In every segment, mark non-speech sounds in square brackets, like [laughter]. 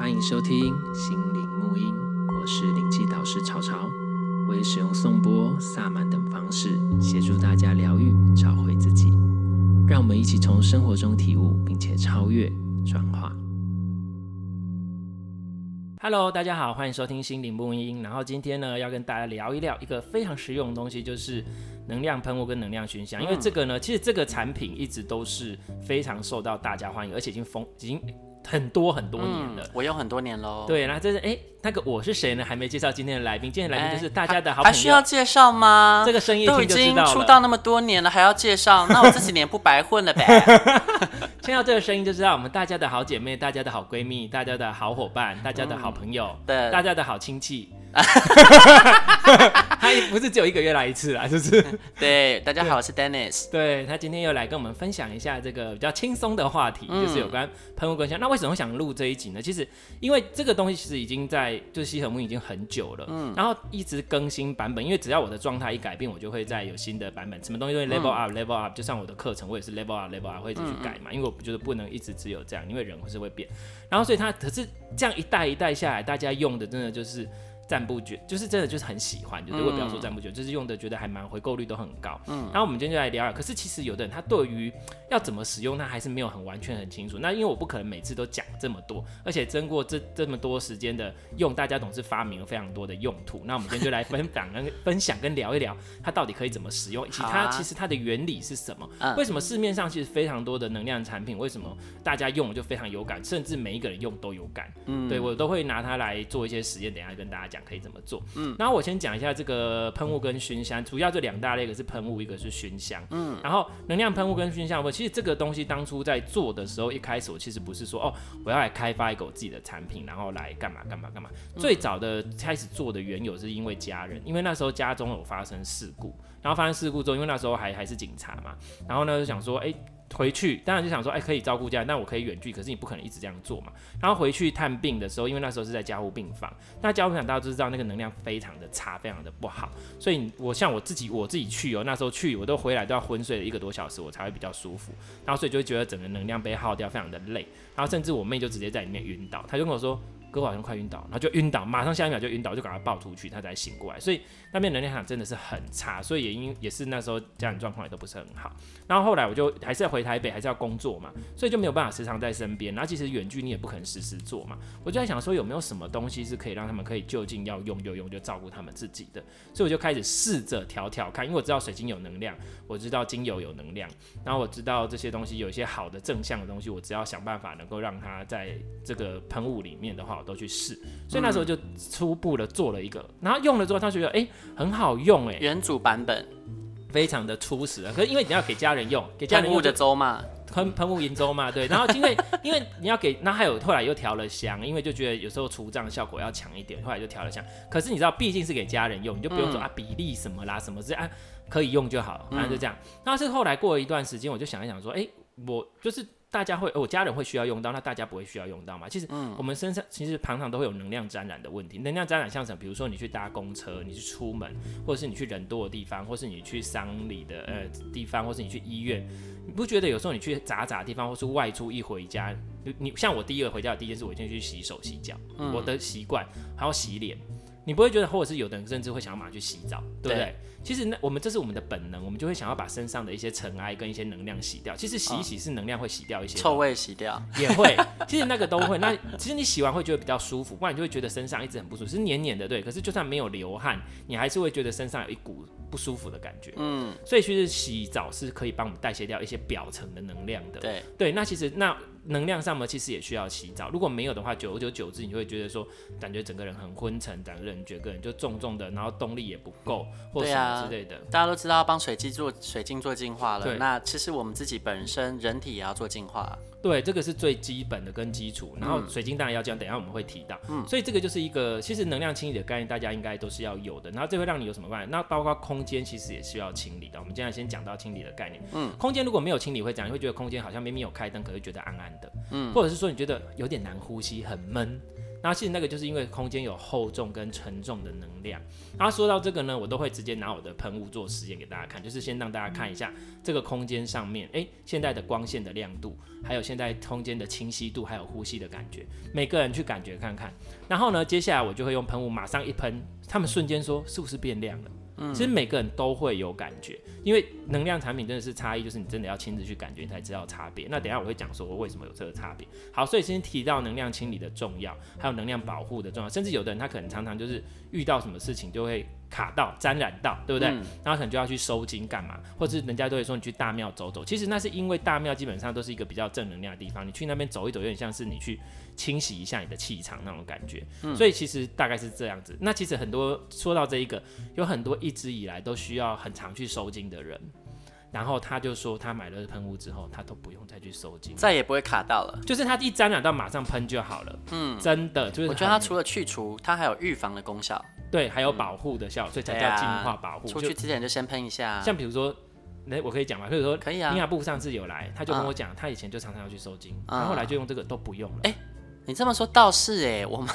欢迎收听心灵沐音，我是灵气导师潮潮，我会使用颂钵、萨满等方式协助大家疗愈、找回自己。让我们一起从生活中体悟，并且超越、转化。Hello，大家好，欢迎收听心灵沐音。然后今天呢，要跟大家聊一聊一个非常实用的东西，就是能量喷雾跟能量熏香。因为这个呢，其实这个产品一直都是非常受到大家欢迎，而且已经封已经。很多很多年了，嗯、我用很多年喽。对，那这是哎，那个我是谁呢？还没介绍今天的来宾。今天的来宾就是大家的好朋友。还需要介绍吗？这个声音。都已经出道那么多年了，还要介绍？那我这几年不白混了呗？[laughs] 听到这个声音就知道，我们大家的好姐妹、大家的好闺蜜、大家的好伙伴、大家的好朋友、对，大家的好亲戚。[laughs] 他不是只有一个月来一次啦，就是。对，大家好，我是 Dennis。[laughs] 对，他今天又来跟我们分享一下这个比较轻松的话题，嗯、就是有关喷雾更香。那为什么会想录这一集呢？其实因为这个东西其实已经在就是西和木已经很久了，嗯，然后一直更新版本，因为只要我的状态一改变，我就会再有新的版本，什么东西都会 level up，level up，就像我的课程，我也是 level up，level up 会一直去改嘛，因为我觉得不能一直只有这样，因为人会是会变。然后所以他可是这样一代一代下来，大家用的真的就是。赞不绝，就是真的就是很喜欢，就是我不要说赞不绝，就是用的觉得还蛮回购率都很高。嗯，然后我们今天就来聊聊。可是其实有的人他对于要怎么使用，他还是没有很完全很清楚。那因为我不可能每次都讲这么多，而且经过这这么多时间的用，大家总是发明了非常多的用途。那我们今天就来分享跟 [laughs] 分享跟聊一聊，它到底可以怎么使用，以及它其实它的原理是什么？为什么市面上其实非常多的能量产品，为什么大家用就非常有感，甚至每一个人用都有感？嗯，对我都会拿它来做一些实验，等一下跟大家讲可以怎么做。嗯，然后我先讲一下这个喷雾跟熏香，主要这两大类，一个是喷雾，一个是熏香。嗯，然后能量喷雾跟熏香，我其实这个东西当初在做的时候，一开始我其实不是说哦，我要来开发一个我自己的产品，然后来干嘛干嘛干嘛。最早的开始做的缘由是因为家人，因为那时候家中有发生事故，然后发生事故之后，因为那时候还还是警察嘛，然后呢就想说，哎。回去当然就想说，哎、可以照顾家人，但我可以远距，可是你不可能一直这样做嘛。然后回去探病的时候，因为那时候是在加护病房，那加护病房大家都知道那个能量非常的差，非常的不好。所以我像我自己，我自己去哦、那时候去我都回来都要昏睡了一个多小时，我才会比较舒服。然后所以就会觉得整个能量被耗掉，非常的累。然后甚至我妹就直接在里面晕倒，她就跟我说。哥好像快晕倒，然后就晕倒，马上下一秒就晕倒，就赶快抱出去，他才醒过来。所以那边能量场真的是很差，所以也因也是那时候家人状况也都不是很好。然后后来我就还是要回台北，还是要工作嘛，所以就没有办法时常在身边。然后其实远距你也不可能时时做嘛，我就在想说有没有什么东西是可以让他们可以就近要用就用，就照顾他们自己的。所以我就开始试着调调看，因为我知道水晶有能量，我知道精油有能量，然后我知道这些东西有一些好的正向的东西，我只要想办法能够让它在这个喷雾里面的话，我都去试。所以那时候就初步的做了一个，然后用了之后，他觉得哎、很好用哎、欸，原主版本非常的初始啊。可是因为你要给家人用，给家人用的粥嘛，喷喷雾银粥嘛，对。然后因为因为你要给，那还有后来又调了香，因为就觉得有时候除障效果要强一点，后来就调了香。可是你知道，毕竟是给家人用，你就不用说、嗯、啊比例什么啦，什么是啊可以用就好了，反正就这样。那、嗯、是后来过了一段时间，我就想一想说，哎、欸，我就是。大家会，我家人会需要用到，那大家不会需要用到吗？其实，我们身上其实常常都会有能量沾染的问题。能量沾染像什么？比如说你去搭公车，你去出门，或者是你去人多的地方，或是你去丧礼的呃地方，或是你去医院，你不觉得有时候你去杂杂的地方，或是外出一回家，你像我第一个回家的第一件事，我一定去洗手洗脚，嗯、我的习惯还要洗脸。你不会觉得，或者是有的人甚至会想要马上去洗澡，对不对？对，其实那我们这是我们的本能，我们就会想要把身上的一些尘埃跟一些能量洗掉。其实洗一洗是能量会洗掉一些，臭味洗掉也会。[laughs] 其实那个都会。那其实你洗完会觉得比较舒服，不然你就会觉得身上一直很不舒服，是黏黏的，对。可是就算没有流汗，你还是会觉得身上有一股不舒服的感觉。嗯，所以其实洗澡是可以帮我们代谢掉一些表层的能量的。对对，那其实那。能量上嘛，其实也需要洗澡。如果没有的话，久而久久之，你就会觉得说，感觉整个人很昏沉，整个人觉个人就重重的，然后动力也不够，或什么之类的。啊、大家都知道帮水晶做水晶做净化了，对那其实我们自己本身人体也要做净化。对，这个是最基本的跟基础。然后水晶当然要这样，等一下我们会提到。嗯，所以这个就是一个其实能量清理的概念，大家应该都是要有的。然后这会让你有什么关系？那包括空间其实也需要清理的。我们现在先讲到清理的概念。嗯，空间如果没有清理会怎样？你会觉得空间好像明明有开灯，可是觉得暗暗的。嗯，或者是说你觉得有点难呼吸，很闷。然后其实那个就是因为空间有厚重跟沉重的能量。然后说到这个呢，我都会直接拿我的喷雾做实验给大家看，就是先让大家看一下这个空间上面，哎，现在的光线的亮度，还有现在空间的清晰度，还有呼吸的感觉，每个人去感觉看看。然后呢，接下来我就会用喷雾马上一喷，他们瞬间说是不是变亮了？其实每个人都会有感觉，因为能量产品真的是差异，就是你真的要亲自去感觉，你才知道差别。那等下我会讲说我为什么有这个差别。好，所以先提到能量清理的重要，还有能量保护的重要，甚至有的人他可能常常就是遇到什么事情就会。卡到沾染到，对不对？嗯、然后可能就要去收金干嘛？或者是人家都会说你去大庙走走，其实那是因为大庙基本上都是一个比较正能量的地方，你去那边走一走，有点像是你去清洗一下你的气场那种感觉。嗯、所以其实大概是这样子。那其实很多说到这一个，有很多一直以来都需要很常去收金的人。然后他就说，他买了喷雾之后，他都不用再去收金，再也不会卡到了。就是他一沾染到，马上喷就好了。嗯，真的就是。我觉得它除了去除，它还有预防的功效。对，还有保护的效果，嗯、所以才叫净化保护。出去之前就先喷一下。像比如说，那我可以讲吗？比如说，可以啊。尼亚布上次有来，他就跟我讲，他以前就常常要去收金，他、嗯、后来就用这个都不用了。哎，你这么说倒是哎，我妈。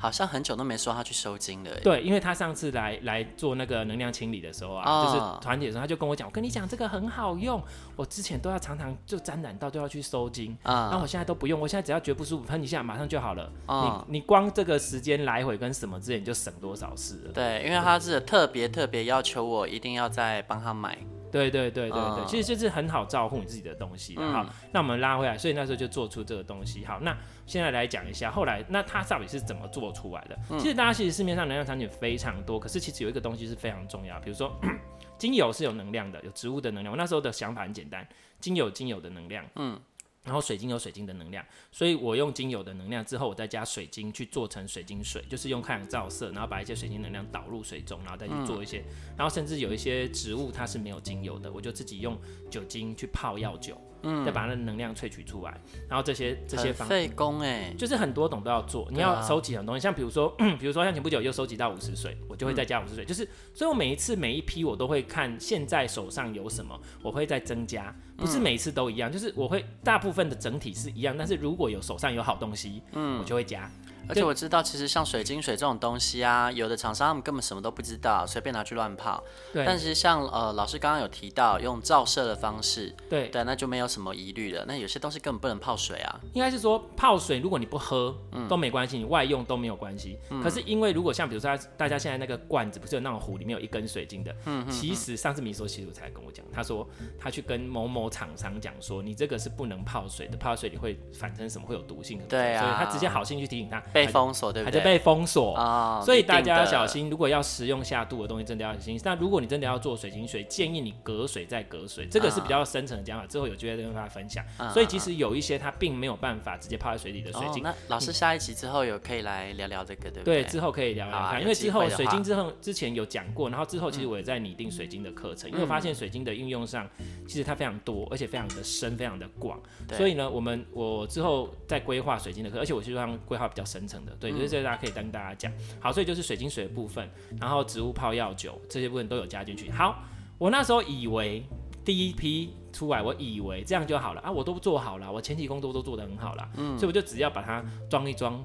好像很久都没说他去收金了。对，因为他上次来来做那个能量清理的时候啊，哦、就是团体的时候，他就跟我讲，我跟你讲这个很好用，我之前都要常常就沾染到都要去收金，啊、嗯，我现在都不用，我现在只要觉得不舒服喷一下，马上就好了。哦、你你光这个时间来回跟什么之类，你就省多少事了。对，因为他是特别特别要求我一定要再帮他买。对对对对对，嗯、其实就是很好照顾你自己的东西。好，嗯、那我们拉回来，所以那时候就做出这个东西。好，那现在来讲一下，后来那它到底是怎么做出来的？嗯、其实大家其实市面上能量产品非常多，可是其实有一个东西是非常重要，比如说 [clears throat] 精油是有能量的，有植物的能量。我那时候的想法很简单，精油精油的能量，嗯。然后水晶有水晶的能量，所以我用精油的能量之后，我再加水晶去做成水晶水，就是用太阳照射，然后把一些水晶能量导入水中，然后再去做一些，嗯、然后甚至有一些植物它是没有精油的，我就自己用酒精去泡药酒。嗯，再把那能量萃取出来，然后这些这些方费工哎，就是很多种都要做，你要收集很多东西，像比如说，比如说像前不久又收集到五十岁，我就会再加五十岁，就是，所以我每一次每一批我都会看现在手上有什么，我会再增加，不是每一次都一样，就是我会大部分的整体是一样，但是如果有手上有好东西，嗯，我就会加。而且我知道，其实像水晶水这种东西啊，有的厂商他们根本什么都不知道，随便拿去乱泡。对。但是像呃老师刚刚有提到用照射的方式，对对，那就没有什么疑虑了。那有些东西根本不能泡水啊。应该是说泡水，如果你不喝，嗯，都没关系，你外用都没有关系。嗯。可是因为如果像比如说大家现在那个罐子不是有那种壶里面有一根水晶的，嗯嗯。其实上次米索西鲁才跟我讲，他说他去跟某某厂商讲说，你这个是不能泡水的，泡水里会反生什么，会有毒性。对啊。所以他直接好心去提醒他。被封锁对不对？被封锁啊，哦、所以大家要小心。如果要食用下肚的东西，真的要小心。那如果你真的要做水晶水，建议你隔水再隔水，这个是比较深层的讲法。之后有机会再跟大家分享。嗯、所以其实有一些它并没有办法直接泡在水里的水晶。哦、那老师下一集之后有可以来聊聊这个，对不对？对，之后可以聊聊看，啊、因为之后水晶之后之前有讲过，然后之后其实我也在拟定水晶的课程，嗯、因为我发现水晶的应用上其实它非常多，而且非常的深，非常的广。对所以呢，我们我之后在规划水晶的课，而且我希望规划比较深层的。对，就是这个大家可以跟大家讲。好，所以就是水晶水的部分，然后植物泡药酒这些部分都有加进去。好，我那时候以为第一批出来，我以为这样就好了啊，我都做好了，我前期工作都做得很好了，嗯，所以我就只要把它装一装，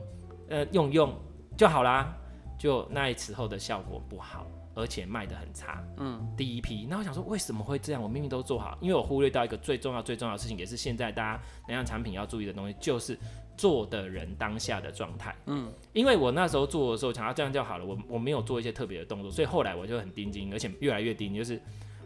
呃，用用就好啦。就那一次后的效果不好，而且卖的很差，嗯，第一批。那我想说为什么会这样？我明明都做好，因为我忽略到一个最重要最重要的事情，也是现在大家能量产品要注意的东西，就是。做的人当下的状态，嗯，因为我那时候做的时候，想要这样就好了，我我没有做一些特别的动作，所以后来我就很盯紧，而且越来越盯，就是。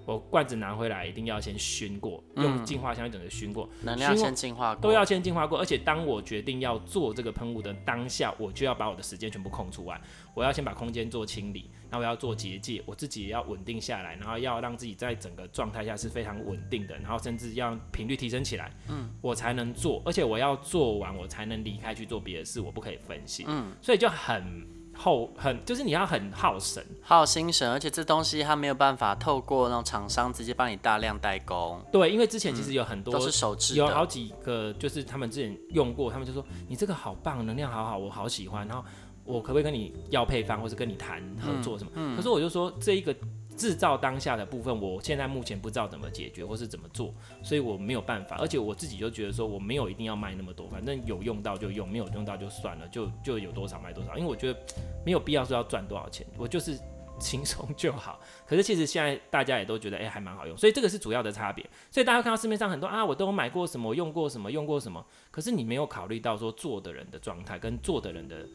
我罐子拿回来一定要先熏过，用净化箱一整个熏过，能量先净化过，都要先净化过。而且当我决定要做这个喷雾的当下，我就要把我的时间全部空出来，我要先把空间做清理，然后我要做结界，我自己也要稳定下来，然后要让自己在整个状态下是非常稳定的，然后甚至要频率提升起来，嗯，我才能做，而且我要做完我才能离开去做别的事，我不可以分心，嗯，所以就很。后很就是你要很耗神，耗心神，而且这东西它没有办法透过那种厂商直接帮你大量代工。对，因为之前其实有很多、嗯、都是手制，有好几个就是他们之前用过，他们就说你这个好棒，能量好好，我好喜欢。然后我可不可以跟你要配方，或是跟你谈合作什么？嗯嗯、可是我就说这一个。制造当下的部分，我现在目前不知道怎么解决或是怎么做，所以我没有办法。而且我自己就觉得说，我没有一定要卖那么多，反正有用到就用，没有用到就算了，就就有多少卖多少。因为我觉得没有必要说要赚多少钱，我就是轻松就好。可是其实现在大家也都觉得，哎、欸，还蛮好用，所以这个是主要的差别。所以大家看到市面上很多啊，我都有买过什么，用过什么，用过什么，可是你没有考虑到说做的人的状态跟做的人的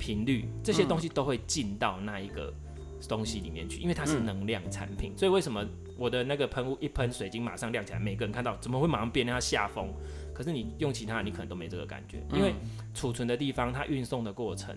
频率，这些东西都会进到那一个。东西里面去，因为它是能量产品，嗯、所以为什么我的那个喷雾一喷水晶马上亮起来，每个人看到怎么会马上变成下风？可是你用其他的，你可能都没这个感觉，因为储存的地方，它运送的过程，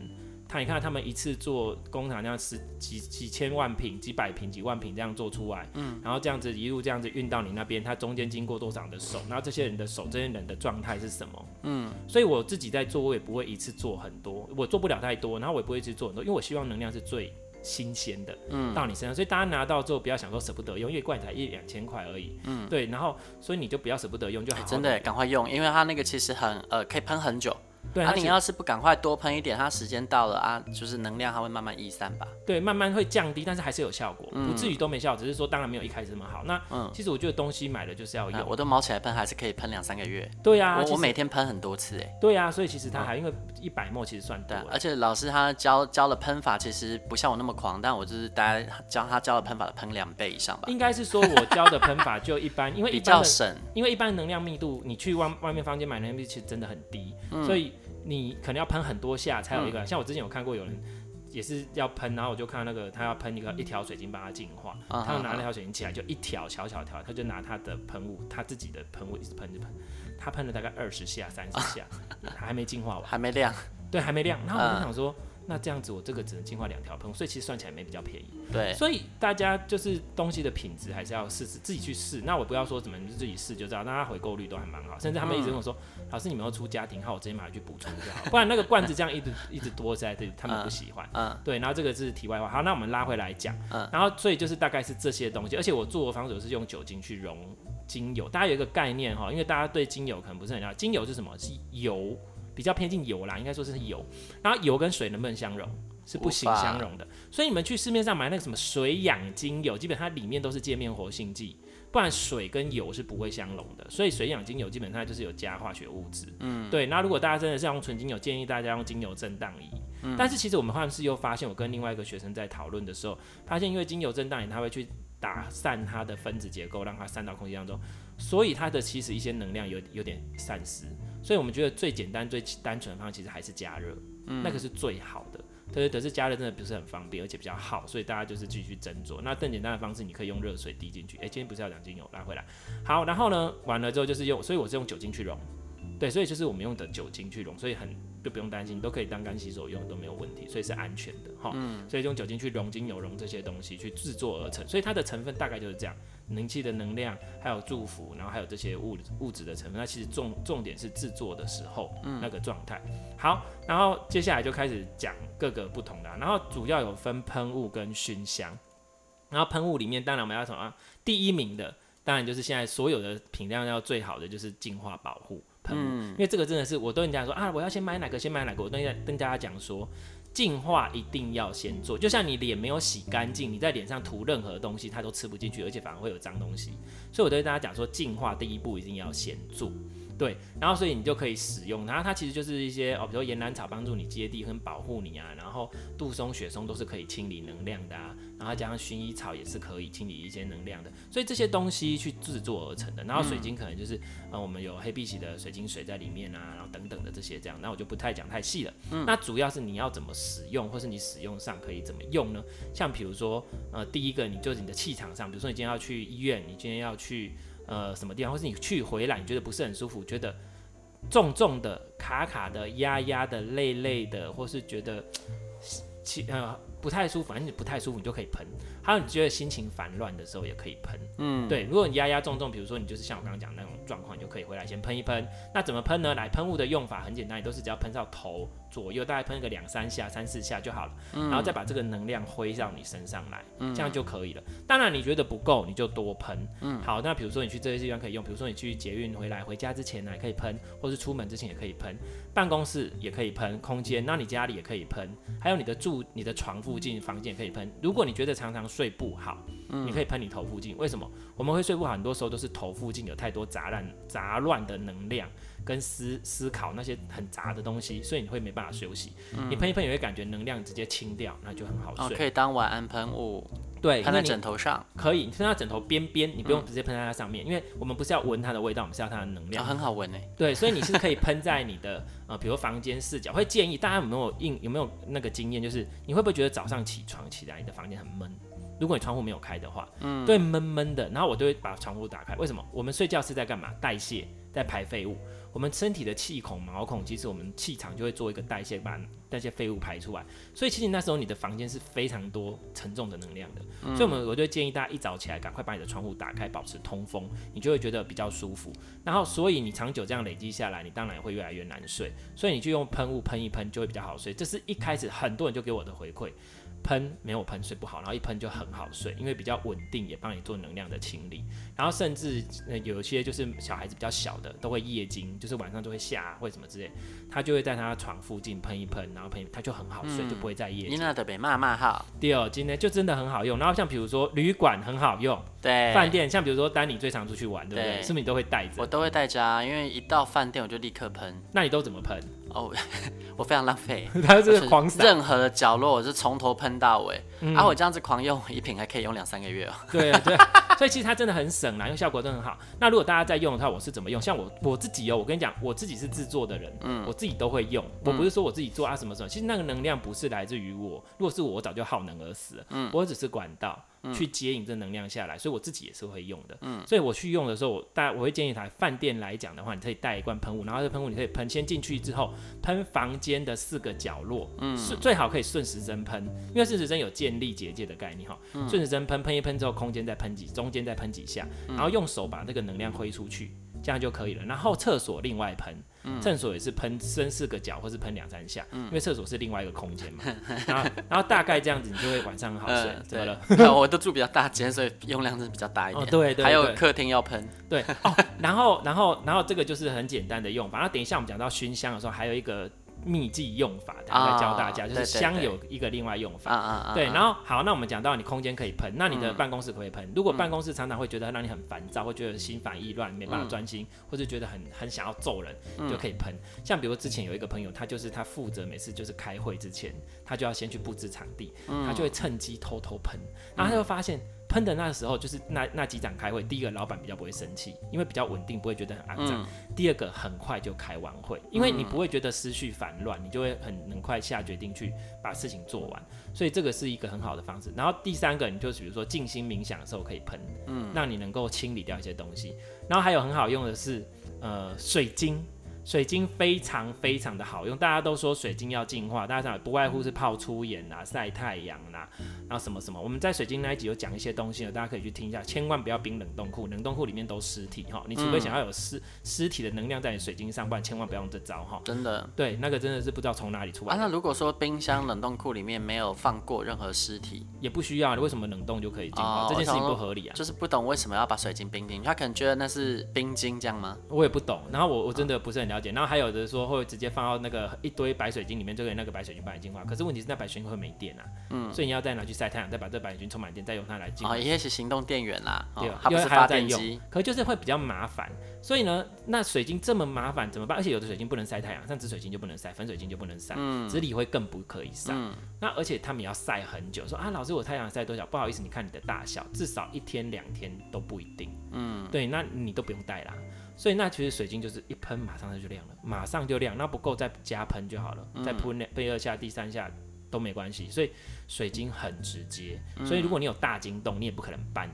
它你看他们一次做工厂那样十几几千万瓶、几百瓶、几万瓶这样做出来，嗯，然后这样子一路这样子运到你那边，它中间经过多少的手，然后这些人的手，这些人的状态是什么？嗯，所以我自己在做，我也不会一次做很多，我做不了太多，然后我也不会一次做很多，因为我希望能量是最。新鲜的，嗯，到你身上，所以大家拿到之后不要想说舍不得用，因为罐才一两千块而已，嗯，对，然后所以你就不要舍不得用，就好好、欸、真的赶快用，因为它那个其实很呃可以喷很久。对，啊，你要是不赶快多喷一点，它时间到了啊，就是能量它会慢慢逸散吧。对，慢慢会降低，但是还是有效果，嗯、不至于都没效，只是说当然没有一开始那么好。那嗯，其实我觉得东西买了就是要用，我都毛起来喷，还是可以喷两三个月。对呀、啊，我我每天喷很多次哎。对呀、啊，所以其实它还、嗯、因为一百 ml 其实算多。而且老师他教教的喷法其实不像我那么狂，但我就是大家教他教的喷法的喷两倍以上吧。应该是说我教的喷法就一般，因为比较省，因为一般能量密度，你去外外面房间买能量密度其实真的很低，嗯、所以。你可能要喷很多下才有一个，嗯、像我之前有看过有人也是要喷，然后我就看到那个他要喷一个一条水晶帮他净化，嗯、他就拿那条水晶起来就一条小小条，他就拿他的喷雾，他自己的喷雾一直喷着喷，他喷了大概二十下三十下，啊、[laughs] 还没净化完，还没亮，对，还没亮，然后我就想说。嗯那这样子，我这个只能净化两条喷，所以其实算起来没比较便宜。对，所以大家就是东西的品质还是要试试，自己去试。那我不要说怎么自己试就知道，大家回购率都还蛮好，甚至他们一直跟我说，嗯、老师你们要出家庭号，我直接买回去补充就好，不然那个罐子这样一直一直多在这里，他们不喜欢。嗯，对，然后这个是题外话。好，那我们拉回来讲。嗯，然后所以就是大概是这些东西，而且我做的方式是用酒精去溶精油，大家有一个概念哈，因为大家对精油可能不是很了解，精油是什么？是油，比较偏近油啦，应该说是油。然后油跟水能不能相溶？是不行相容的，所以你们去市面上买那个什么水氧精油，基本上它里面都是界面活性剂，不然水跟油是不会相溶的。所以水氧精油基本上就是有加化学物质。嗯，对。那如果大家真的是要用纯精油，建议大家用精油震荡仪。嗯，但是其实我们换是又发现，我跟另外一个学生在讨论的时候，发现因为精油震荡仪它会去打散它的分子结构，让它散到空气当中，所以它的其实一些能量有有点散失。所以我们觉得最简单、最单纯的方式其实还是加热，嗯，那个是最好的。对，可是加热真的不是很方便，而且比较耗，所以大家就是继续斟酌。那更简单的方式，你可以用热水滴进去。哎，今天不是要讲精油，拉回来。好，然后呢，完了之后就是用，所以我是用酒精去溶。对，所以就是我们用的酒精去溶，所以很就不用担心，都可以当干洗手用都没有问题，所以是安全的哈。嗯。所以用酒精去溶精油、溶这些东西去制作而成，所以它的成分大概就是这样：灵气的能量，还有祝福，然后还有这些物物质的成分。那其实重重点是制作的时候那个状态。好，然后接下来就开始讲各个不同的，然后主要有分喷雾跟熏香。然后喷雾里面，当然我们要什么？第一名的当然就是现在所有的品量要最好的就是净化保护。嗯，因为这个真的是，我都跟人家说啊，我要先买哪个，先买哪个。我都跟跟大家讲说，净化一定要先做。就像你脸没有洗干净，你在脸上涂任何东西，它都吃不进去，而且反而会有脏东西。所以我都跟大家讲说，净化第一步一定要先做。对，然后所以你就可以使用它，它其实就是一些哦，比如说岩兰草帮助你接地跟保护你啊，然后杜松、雪松都是可以清理能量的啊，然后加上薰衣草也是可以清理一些能量的，所以这些东西去制作而成的。然后水晶可能就是呃，我们有黑碧玺的水晶水在里面啊，然后等等的这些这样，那我就不太讲太细了。嗯，那主要是你要怎么使用，或是你使用上可以怎么用呢？像比如说呃，第一个你就是你的气场上，比如说你今天要去医院，你今天要去。呃，什么地方，或是你去回来，你觉得不是很舒服，觉得重重的、卡卡的、压压的、累累的，或是觉得气呃不太舒服，反正你不太舒服，你就可以喷。还有你觉得心情烦乱的时候也可以喷。嗯，对，如果你压压重重，比如说你就是像我刚刚讲的那种状况，你就可以回来先喷一喷。那怎么喷呢？来，喷雾的用法很简单，你都是只要喷到头。左右大概喷个两三下、三四下就好了，嗯、然后再把这个能量挥到你身上来，嗯、这样就可以了。当然你觉得不够，你就多喷。嗯，好，那比如说你去这些地方可以用，比如说你去捷运回来、回家之前呢，也可以喷，或是出门之前也可以喷，办公室也可以喷，空间，那你家里也可以喷，还有你的住、你的床附附近、房间可以喷。如果你觉得常常睡不好，你可以喷你头附近。为什么？我们会睡不好，很多时候都是头附近有太多杂乱杂乱的能量跟思思考那些很杂的东西，所以你会没办法休息。嗯、你喷一喷，也会感觉能量直接清掉，那就很好睡。哦、可以当晚安喷雾。对，喷在枕头上可以，你喷在枕头边边，你不用直接喷在它上面，嗯、因为我们不是要闻它的味道，我们是要它的能量。哦、很好闻呢。对，所以你是可以喷在你的 [laughs] 呃，比如房间视角。会建议大家有没有印有没有那个经验，就是你会不会觉得早上起床起来你的房间很闷？如果你窗户没有开的话，嗯，对，闷闷的。然后我就会把窗户打开。为什么？我们睡觉是在干嘛？代谢，在排废物。我们身体的气孔、毛孔，其实我们气场就会做一个代谢，把那些废物排出来。所以其实那时候你的房间是非常多沉重的能量的。嗯、所以我们我就建议大家一早起来赶快把你的窗户打开，保持通风，你就会觉得比较舒服。然后所以你长久这样累积下来，你当然会越来越难睡。所以你就用喷雾喷一喷，就会比较好睡。这是一开始很多人就给我的回馈。喷没有喷睡不好，然后一喷就很好睡，因为比较稳定，也帮你做能量的清理。然后甚至呃有一些就是小孩子比较小的，都会夜惊，就是晚上就会吓或者什么之类，他就会在他床附近喷一喷，然后喷他就很好睡，嗯、就不会再夜惊。你那的被骂骂好。第二，今天就真的很好用。然后像比如说旅馆很好用，对，饭店像比如说丹尼最常出去玩，对不对？对是不是你都会带着？我都会带着啊，因为一到饭店我就立刻喷。那你都怎么喷？哦，[laughs] 我非常浪费，[laughs] 他是狂撒，任何的角落我是从头喷到尾，嗯、啊，我这样子狂用一瓶还可以用两三个月哦。对啊，对，[laughs] 所以其实它真的很省啦，因为效果真的很好。那如果大家在用的话，我是怎么用？像我我自己哦，我跟你讲，我自己是制作的人，嗯，我自己都会用。我不是说我自己做啊什么什么，其实那个能量不是来自于我，如果是我，我早就耗能而死了。嗯，我只是管道。去接引这能量下来，所以我自己也是会用的。嗯，所以我去用的时候，我大我会建议他，饭店来讲的话，你可以带一罐喷雾，然后这喷雾你可以喷，先进去之后喷房间的四个角落，嗯，最好可以顺时针喷，因为顺时针有建立结界的概念哈。顺时针喷，喷一喷之后，空间再喷几，中间再喷几下，然后用手把这个能量挥出去。这样就可以了。然后厕所另外喷，厕所也是喷深四个角，或是喷两三下，因为厕所是另外一个空间嘛。[laughs] 然后，然后大概这样子，你就会晚上很好睡。怎么了？[laughs] 我都住比较大间，所以用量是比较大一点。对对。还有客厅要喷。对哦。然后，然后，然后这个就是很简单的用法。然后等一下我们讲到熏香的时候，还有一个。秘技用法，等下再教大家，就是香有一个另外用法，对，然后好，那我们讲到你空间可以喷，那你的办公室可以喷。如果办公室常常会觉得让你很烦躁，会觉得心烦意乱，没办法专心，或者觉得很很想要揍人，就可以喷。像比如之前有一个朋友，他就是他负责每次就是开会之前，他就要先去布置场地，他就会趁机偷偷喷，然后他就发现。喷的那时候，就是那那几场开会，第一个老板比较不会生气，因为比较稳定，不会觉得很肮脏。嗯、第二个很快就开完会，因为你不会觉得思绪烦乱，你就会很很快下决定去把事情做完。所以这个是一个很好的方式。然后第三个，你就比如说静心冥想的时候可以喷，嗯，让你能够清理掉一些东西。然后还有很好用的是，呃，水晶。水晶非常非常的好用，大家都说水晶要净化，大家想不外乎是泡粗盐啊、晒太阳啊，然后什么什么。我们在水晶那一集有讲一些东西，大家可以去听一下。千万不要冰冷冻库，冷冻库里面都尸体哈，你除非想要有尸尸体的能量在你水晶上，不然千万不要用这招哈。真的，对，那个真的是不知道从哪里出来。啊，那如果说冰箱冷冻库里面没有放过任何尸体，也不需要，你为什么冷冻就可以净化？哦、这件事情不合理啊。就是不懂为什么要把水晶冰进去，他可能觉得那是冰晶这样吗？我也不懂，然后我我真的不是很了解，然后还有的。说会直接放到那个一堆白水晶里面，就可以那个白水晶帮你净化。可是问题是那白水晶会没电啊，嗯，所以你要再拿去晒太阳，再把这白水晶充满电，再用它来净化。哦，也是行动电源啦，对，它不是发电机，可是就是会比较麻烦。所以呢，那水晶这么麻烦怎么办？而且有的水晶不能晒太阳，像紫水晶就不能晒，粉水晶就不能晒，嗯，紫锂会更不可以晒。嗯，那而且他们也要晒很久。说啊，老师我太阳晒多少？不好意思，你看你的大小，至少一天两天都不一定。嗯，对，那你都不用带啦。所以那其实水晶就是一喷，马上它就亮了，马上就亮。那不够再加喷就好了，再喷两、第二下、第三下都没关系。所以水晶很直接。所以如果你有大晶洞，你也不可能搬，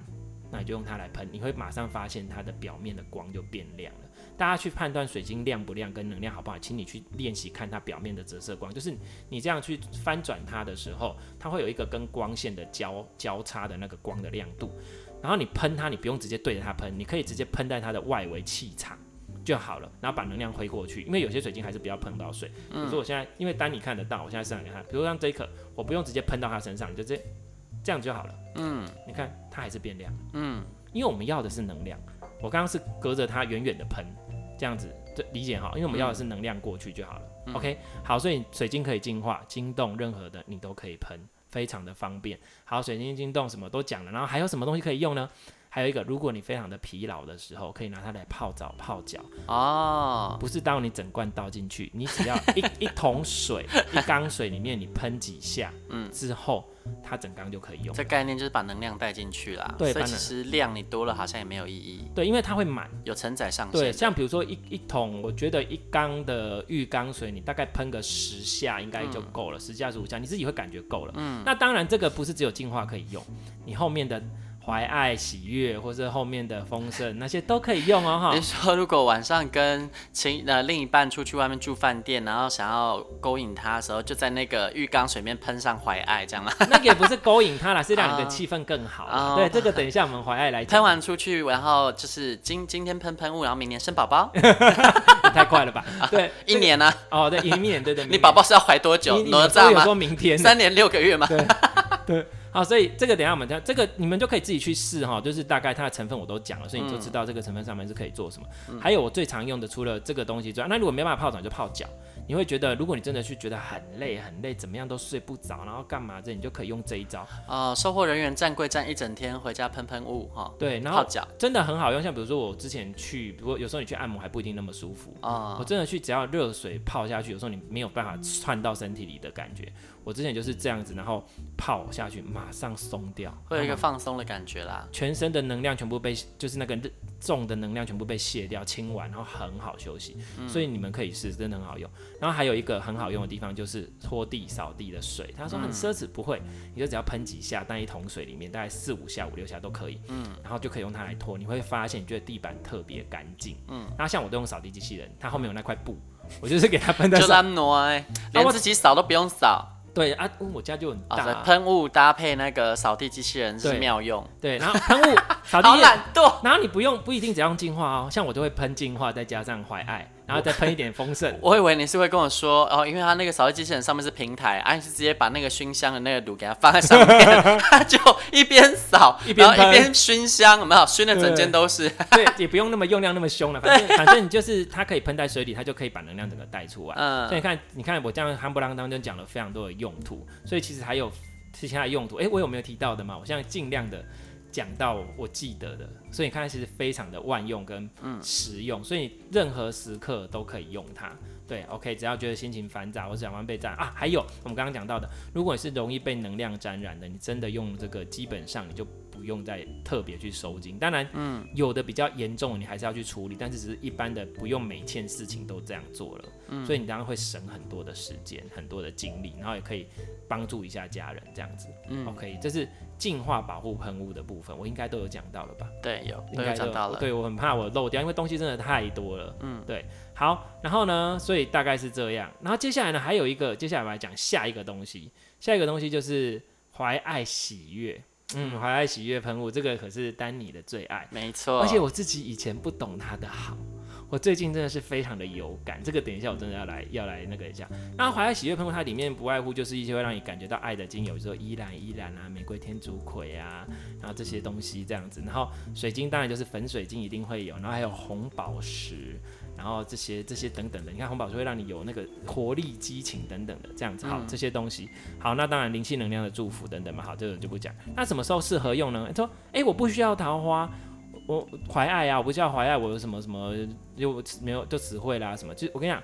那你就用它来喷，你会马上发现它的表面的光就变亮了。大家去判断水晶亮不亮跟能量好不好，请你去练习看它表面的折射光，就是你这样去翻转它的时候，它会有一个跟光线的交交叉的那个光的亮度。然后你喷它，你不用直接对着它喷，你可以直接喷在它的外围气场就好了，然后把能量挥过去。因为有些水晶还是不要碰到水。比如说我现在，因为当你看得到，我现在示范给他，比如说像这一颗，我不用直接喷到它身上，你就这这样就好了。嗯，你看它还是变亮。嗯，因为我们要的是能量。我刚刚是隔着它远远的喷，这样子这理解好，因为我们要的是能量过去就好了。OK，好，所以水晶可以净化、惊动任何的，你都可以喷。非常的方便。好，水晶晶冻什么都讲了，然后还有什么东西可以用呢？还有一个，如果你非常的疲劳的时候，可以拿它来泡澡、泡脚哦。不是当你整罐倒进去，你只要一 [laughs] 一桶水、一缸水里面你喷几下，嗯，之后它整缸就可以用。这概念就是把能量带进去啦。对，所以其实量你多了好像也没有意义。对，因为它会满，有承载上限。对，像比如说一一桶，我觉得一缸的浴缸水，你大概喷个十下应该就够了，嗯、十下十五下，你自己会感觉够了。嗯，那当然这个不是只有净化可以用，你后面的。怀爱、喜悦，或是后面的丰盛，那些都可以用哦。哈，[laughs] 你说如果晚上跟亲呃另一半出去外面住饭店，然后想要勾引他的时候，就在那个浴缸水面喷上怀爱，这样吗？那个也不是勾引他啦，[laughs] 是让你的气氛更好。Uh, 对，这个等一下我们怀爱来 [laughs] 喷完出去，然后就是今今天喷喷雾，然后明年生宝宝，太快了吧？对，一年呢？哦，对，一年，对对。你宝宝是要怀多久？哪吒吗？说明天三年六个月吗？对。对好，所以这个等一下我们讲，这个你们就可以自己去试哈，就是大概它的成分我都讲了，所以你就知道这个成分上面是可以做什么。嗯、还有我最常用的，除了这个东西之外，那如果没办法泡澡，就泡脚。你会觉得，如果你真的去觉得很累很累，怎么样都睡不着，然后干嘛这，你就可以用这一招。啊、呃，售货人员站柜站一整天，回家喷喷雾哈。对，然后泡脚真的很好用。像比如说我之前去，比如有时候你去按摩还不一定那么舒服啊。我真的去，只要热水泡下去，有时候你没有办法窜到身体里的感觉。我之前就是这样子，然后泡下去，马上松掉，会有一个放松的感觉啦。全身的能量全部被，就是那个重的能量全部被卸掉，清完，然后很好休息。嗯、所以你们可以试，真的很好用。然后还有一个很好用的地方就是拖地扫地的水，他说很奢侈，不会，你就只要喷几下，但一桶水里面大概四五下、五六下都可以。嗯，然后就可以用它来拖，你会发现你觉得地板特别干净。嗯，然后像我都用扫地机器人，它后面有那块布，我就是给它喷在。就那么挪哎，连自己扫都不用扫。对啊，我家就很大，喷雾搭配那个扫地机器人是妙用。对，然后喷雾 [laughs] 扫地，好懒惰。然后你不用不一定只要用净化哦，像我就会喷净化，再加上怀爱。然后再喷一点丰盛，我 [laughs] 以为你是会跟我说哦，因为它那个扫地机器人上面是平台，啊，你是直接把那个熏香的那个炉给它放在上面，[laughs] 它就一边扫一边一边熏香，有没有？熏的整间都是。对，也不用那么用量那么凶了，反正反正你就是它可以喷在水里，它就可以把能量整个带出来。嗯，所以你看，你看我这样夯不啷当就讲了非常多的用途，所以其实还有其他的用途。哎，我有没有提到的嘛？我现在尽量的。讲到我记得的，所以你看它其实非常的万用跟实用，嗯、所以任何时刻都可以用它。对，OK，只要觉得心情烦躁或者想要被占啊，还有我们刚刚讲到的，如果你是容易被能量沾染的，你真的用这个，基本上你就不用再特别去收金。当然，嗯，有的比较严重，你还是要去处理，但是只是一般的，不用每件事情都这样做了。嗯，所以你当然会省很多的时间，很多的精力，然后也可以帮助一下家人这样子。嗯，OK，这是净化保护喷雾的部分，我应该都有讲到了吧？对，有，应该讲到了。对，我很怕我漏掉，因为东西真的太多了。嗯，对。好，然后呢，所以大概是这样。然后接下来呢，还有一个，接下来我来讲下一个东西。下一个东西就是怀爱喜悦。嗯，怀爱喜悦喷雾，这个可是丹尼的最爱。没错。而且我自己以前不懂它的好，我最近真的是非常的有感。这个等一下我真的要来要来那个一下。那怀爱喜悦喷雾，它里面不外乎就是一些会让你感觉到爱的精油，比如说依兰依兰啊、玫瑰天竺葵啊，然后这些东西这样子。然后水晶当然就是粉水晶一定会有，然后还有红宝石。然后这些这些等等的，你看红宝石会让你有那个活力、激情等等的这样子。好，这些东西好，那当然灵气能量的祝福等等嘛。好，这个就不讲。那什么时候适合用呢？他说，哎，我不需要桃花，我怀爱啊，我不需要怀爱，我有什么什么。就没有就词汇啦什么，就我跟你讲，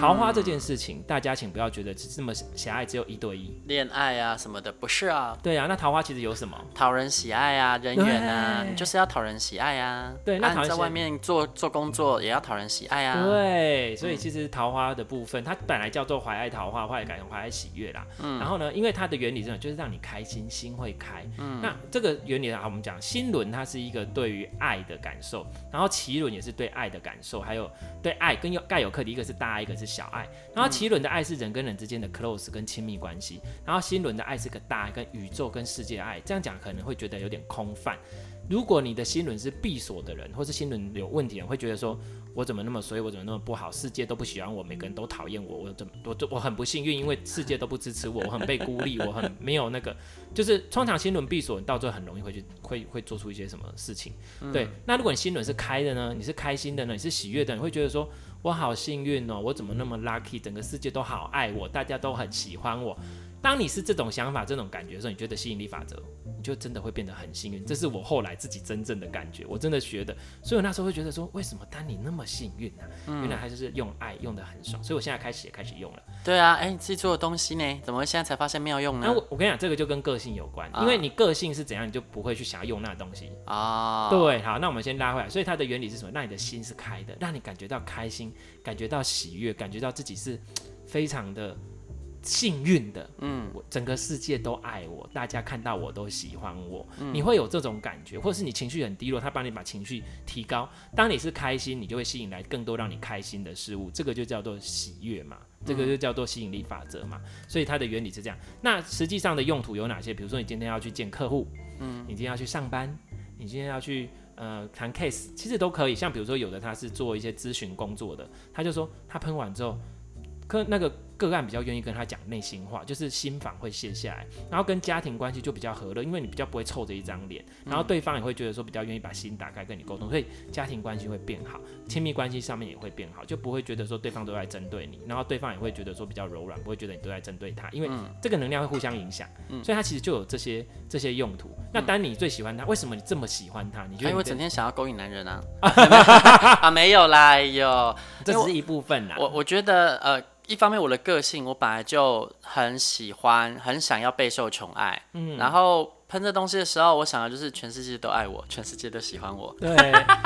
桃花这件事情，嗯、大家请不要觉得只这么狭隘，只有一对一恋爱啊什么的，不是啊。对啊，那桃花其实有什么？讨人喜爱啊，人缘啊，你就是要讨人喜爱啊。对，那在外面做做工作也要讨人喜爱啊。对，所以其实桃花的部分，它本来叫做怀爱桃花，后来改成怀爱喜悦啦。嗯。然后呢，因为它的原理真的就是让你开心，心会开。嗯。那这个原理啊，我们讲心轮，它是一个对于爱的感受，然后脐轮也是对爱的感受，还有对。爱跟有盖有克的，一个是大爱，一个是小爱。然后奇轮的爱是人跟人之间的 close 跟亲密关系，然后新轮的爱是个大爱跟宇宙跟世界的爱。这样讲可能会觉得有点空泛。如果你的心轮是闭锁的人，或是心轮有问题的人，会觉得说。我怎么那么衰？我怎么那么不好？世界都不喜欢我，每个人都讨厌我。我怎么我我很不幸运，因为世界都不支持我，我很被孤立，我很没有那个，就是通常心轮闭锁，你到最后很容易会去会会做出一些什么事情。嗯、对，那如果你心轮是开的呢？你是开心的呢？你是喜悦的，你会觉得说我好幸运哦，我怎么那么 lucky？整个世界都好爱我，大家都很喜欢我。当你是这种想法、这种感觉的时候，你觉得吸引力法则，你就真的会变得很幸运。这是我后来自己真正的感觉，我真的学的。所以我那时候会觉得说，为什么丹尼那么幸运呢、啊？嗯、原来他就是用爱用的很爽。所以我现在开始也开始用了。对啊，哎、欸，你自己做的东西呢？怎么现在才发现妙用呢？那我我跟你讲，这个就跟个性有关，啊、因为你个性是怎样，你就不会去想要用那东西啊。对，好，那我们先拉回来。所以它的原理是什么？让你的心是开的，让你感觉到开心，感觉到喜悦，感觉到自己是非常的。幸运的，嗯，我整个世界都爱我，大家看到我都喜欢我，嗯、你会有这种感觉，或者是你情绪很低落，他帮你把情绪提高。当你是开心，你就会吸引来更多让你开心的事物，这个就叫做喜悦嘛，这个就叫做吸引力法则嘛。所以它的原理是这样。那实际上的用途有哪些？比如说你今天要去见客户，嗯，你今天要去上班，你今天要去呃谈 case，其实都可以。像比如说有的他是做一些咨询工作的，他就说他喷完之后，可那个。个案比较愿意跟他讲内心话，就是心房会卸下来，然后跟家庭关系就比较和乐，因为你比较不会臭着一张脸，然后对方也会觉得说比较愿意把心打开跟你沟通，所以家庭关系会变好，亲密关系上面也会变好，就不会觉得说对方都在针对你，然后对方也会觉得说比较柔软，不会觉得你都在针对他，因为这个能量会互相影响，所以他其实就有这些这些用途。那丹尼最喜欢他，为什么你这么喜欢他？你觉得？因为整天想要勾引男人啊？[laughs] [laughs] 啊，没有啦，有，这只是一部分啦。我我觉得呃。一方面，我的个性我本来就很喜欢，很想要备受宠爱，嗯，然后。喷这东西的时候，我想的就是全世界都爱我，全世界都喜欢我。对，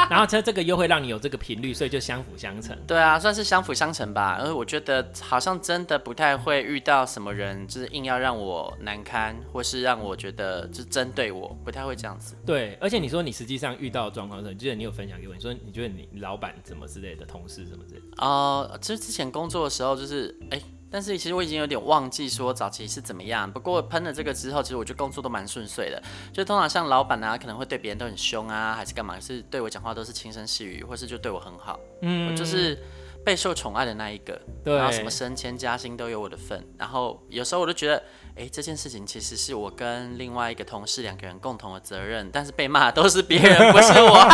然后它这个又会让你有这个频率，所以就相辅相成。对啊，算是相辅相成吧。而我觉得好像真的不太会遇到什么人，就是硬要让我难堪，或是让我觉得就是针对我，不太会这样子。对，而且你说你实际上遇到的状况的时候，你记得你有分享给我，你说你觉得你老板怎么之类的，同事什么之类的。哦、呃，其实之前工作的时候就是哎。欸但是其实我已经有点忘记说早期是怎么样。不过喷了这个之后，其实我觉得工作都蛮顺遂的。就通常像老板啊，可能会对别人都很凶啊，还是干嘛？是对我讲话都是轻声细语，或是就对我很好。嗯，我就是备受宠爱的那一个。对。然后什么升迁加薪都有我的份。然后有时候我都觉得，哎，这件事情其实是我跟另外一个同事两个人共同的责任。但是被骂都是别人，不是我。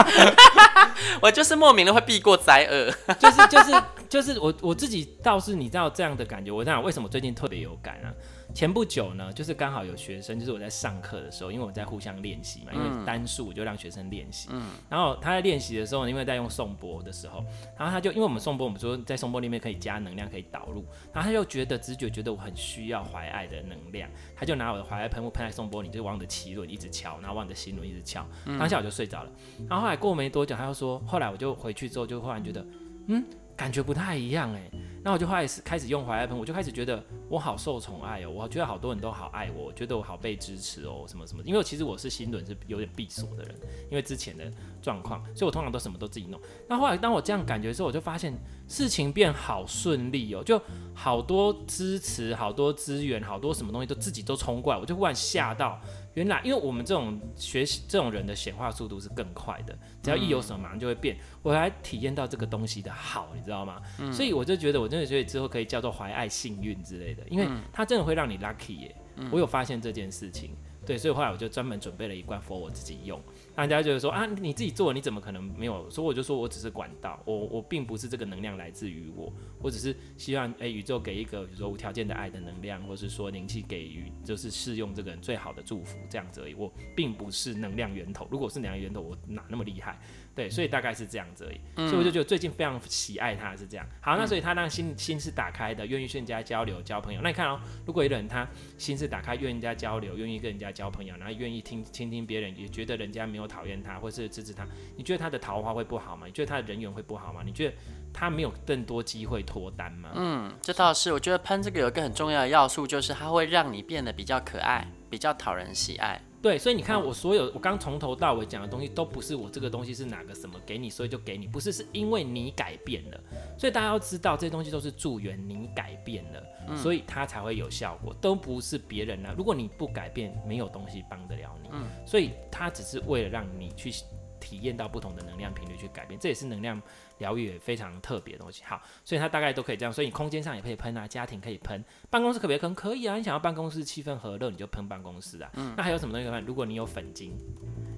[laughs] 我就是莫名的会避过灾厄，[laughs] 就是就是就是我我自己倒是你知道这样的感觉，我想为什么最近特别有感啊？前不久呢，就是刚好有学生，就是我在上课的时候，因为我在互相练习嘛，因为单数我就让学生练习，嗯，然后他在练习的时候，因为在用颂钵的时候，然后他就因为我们颂钵，我们说在颂钵里面可以加能量，可以导入，然后他就觉得直觉觉得我很需要怀爱的能量，他就拿我的怀爱喷雾喷在颂钵里，就往我的脐轮一直敲，然后往我的心轮一直敲，当下我就睡着了，然后后来过没多久，他又说，后来我就回去之后就忽然觉得，嗯。感觉不太一样哎，那我就开始开始用怀爱喷，我就开始觉得我好受宠爱哦，我觉得好多人都好爱我，我觉得我好被支持哦，什么什么，因为其实我是心轮是有点闭锁的人，因为之前的状况，所以我通常都什么都自己弄。那后来当我这样感觉的时候，我就发现事情变好顺利哦，就好多支持，好多资源，好多什么东西都自己都冲过来，我就忽然吓到。原来，因为我们这种学习这种人的显化速度是更快的，只要一有什么马上就会变。我还体验到这个东西的好，你知道吗？嗯、所以我就觉得，我真的觉得之后可以叫做怀爱幸运之类的，因为它真的会让你 lucky 耶。我有发现这件事情，对，所以后来我就专门准备了一罐 for 我自己用。大家就是说啊，你自己做，你怎么可能没有？所以我就说我只是管道，我我并不是这个能量来自于我，我只是希望诶、欸，宇宙给一个比如说无条件的爱的能量，或是说灵气给予，就是适用这个人最好的祝福这样子而已。我并不是能量源头，如果是能量源头，我哪那么厉害？对，所以大概是这样子而已。嗯、所以我就觉得最近非常喜爱他是这样。好，那所以他让心心是打开的，愿意跟人家交流交朋友。那你看哦，如果一个人他心是打开，愿意跟人家交流，愿意跟人家交朋友，然后愿意听倾听别人，也觉得人家没有讨厌他，或是支持他，你觉得他的桃花会不好吗？你觉得他的人缘会不好吗？你觉得他没有更多机会脱单吗？嗯，这倒是。我觉得喷这个有一个很重要的要素，就是它会让你变得比较可爱，比较讨人喜爱。对，所以你看，我所有我刚从头到尾讲的东西，都不是我这个东西是哪个什么给你，所以就给你，不是，是因为你改变了。所以大家要知道，这些东西都是助缘你改变了，所以它才会有效果，都不是别人啊。如果你不改变，没有东西帮得了你。所以它只是为了让你去体验到不同的能量频率去改变，这也是能量。疗愈也非常特别的东西。好，所以它大概都可以这样，所以你空间上也可以喷啊，家庭可以喷，办公室可不可以喷？可以啊，你想要办公室气氛和乐，你就喷办公室啊。嗯，那还有什么东西可以喷？如果你有粉晶。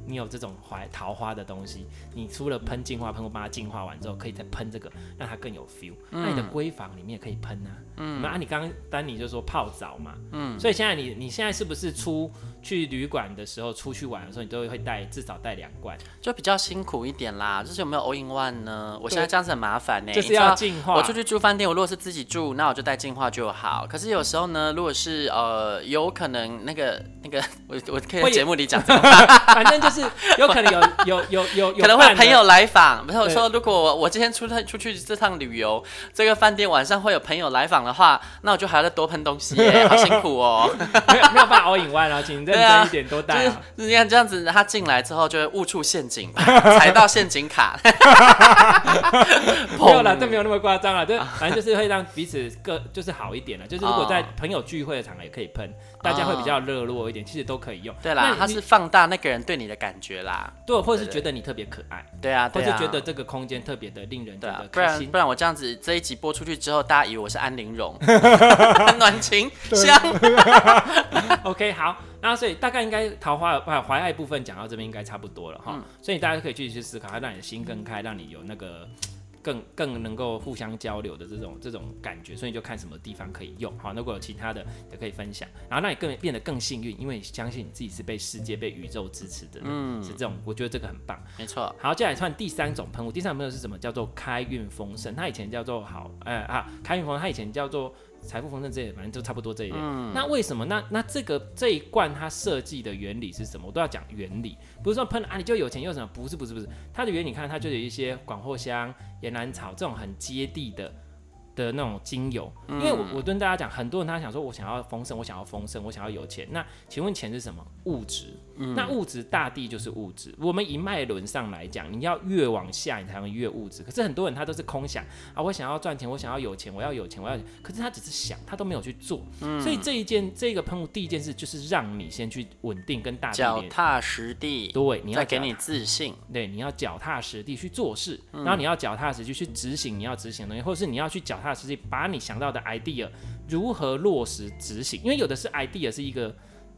你有这种怀桃花的东西，你除了喷净化喷雾把它净化完之后，可以再喷这个，让它更有 feel。嗯、那你的闺房里面也可以喷啊。嗯，那啊，你刚刚丹尼就说泡澡嘛。嗯，所以现在你你现在是不是出去旅馆的时候，出去玩的时候，你都会带至少带两罐？就比较辛苦一点啦。就是有没有 all in one 呢？我现在这样子很麻烦呢、欸。就是要净化。我出去住饭店，我如果是自己住，那我就带净化就好。可是有时候呢，如果是呃有可能那个那个，我我可以在节目里讲这 [laughs] 个，反正就是有可能。有有有有，可能会有朋友来访。比如说，如果我我今天出趟出去这趟旅游，这个饭店晚上会有朋友来访的话，那我就还要再多喷东西耶，好辛苦哦。[laughs] 没有没有办法 all in one 啊，请认真一点，多带啊。你看这样子，他进来之后就会误触陷阱，踩到陷阱卡。[laughs] [laughs] 没有了，这没有那么夸张啊，就反正就是会让彼此各就是好一点了。就是如果在朋友聚会的场合也可以喷，大家会比较热络一点，其实都可以用。对啦，它是放大那个人对你的感觉啦。对，或者是觉得你特别可爱，对啊，或者觉得这个空间特别的令人觉得开心。不然不然我这样子这一集播出去之后，大家以为我是安陵容，[laughs] 暖情香。[laughs] OK，好，那所以大概应该桃花不怀爱部分讲到这边应该差不多了哈，嗯、所以大家可以继续去思考，它让你的心更开，让你有那个。更更能够互相交流的这种这种感觉，所以你就看什么地方可以用好。如果有其他的也可以分享，然后让你更变得更幸运，因为你相信你自己是被世界、被宇宙支持的。嗯，是这种，我觉得这个很棒。没错。好，接下来换第三种喷雾，第三种喷雾是什么？叫做开运丰盛。它以前叫做好，呃啊，开运丰盛，它以前叫做。财富丰盛这些，反正就差不多这一点。嗯、那为什么？那那这个这一罐它设计的原理是什么？我都要讲原理，不是说喷啊你就有钱又什么？不是不是不是，它的原理你看它就有一些广藿香、岩兰草这种很接地的。的那种精油，因为我我跟大家讲，很多人他想说，我想要丰盛，我想要丰盛，我想要有钱。那请问钱是什么？物质。嗯、那物质，大地就是物质。我们以脉轮上来讲，你要越往下，你才能越物质。可是很多人他都是空想啊，我想要赚钱，我想要有钱，我要有钱，我要。可是他只是想，他都没有去做。嗯、所以这一件这个喷雾，第一件事就是让你先去稳定跟大地脚踏实地。对，你要给你自信。对，你要脚踏实地去做事，然后你要脚踏实地去执行你要执行的东西，或者是你要去脚。踏实地把你想到的 idea 如何落实执行，因为有的是 idea 是一个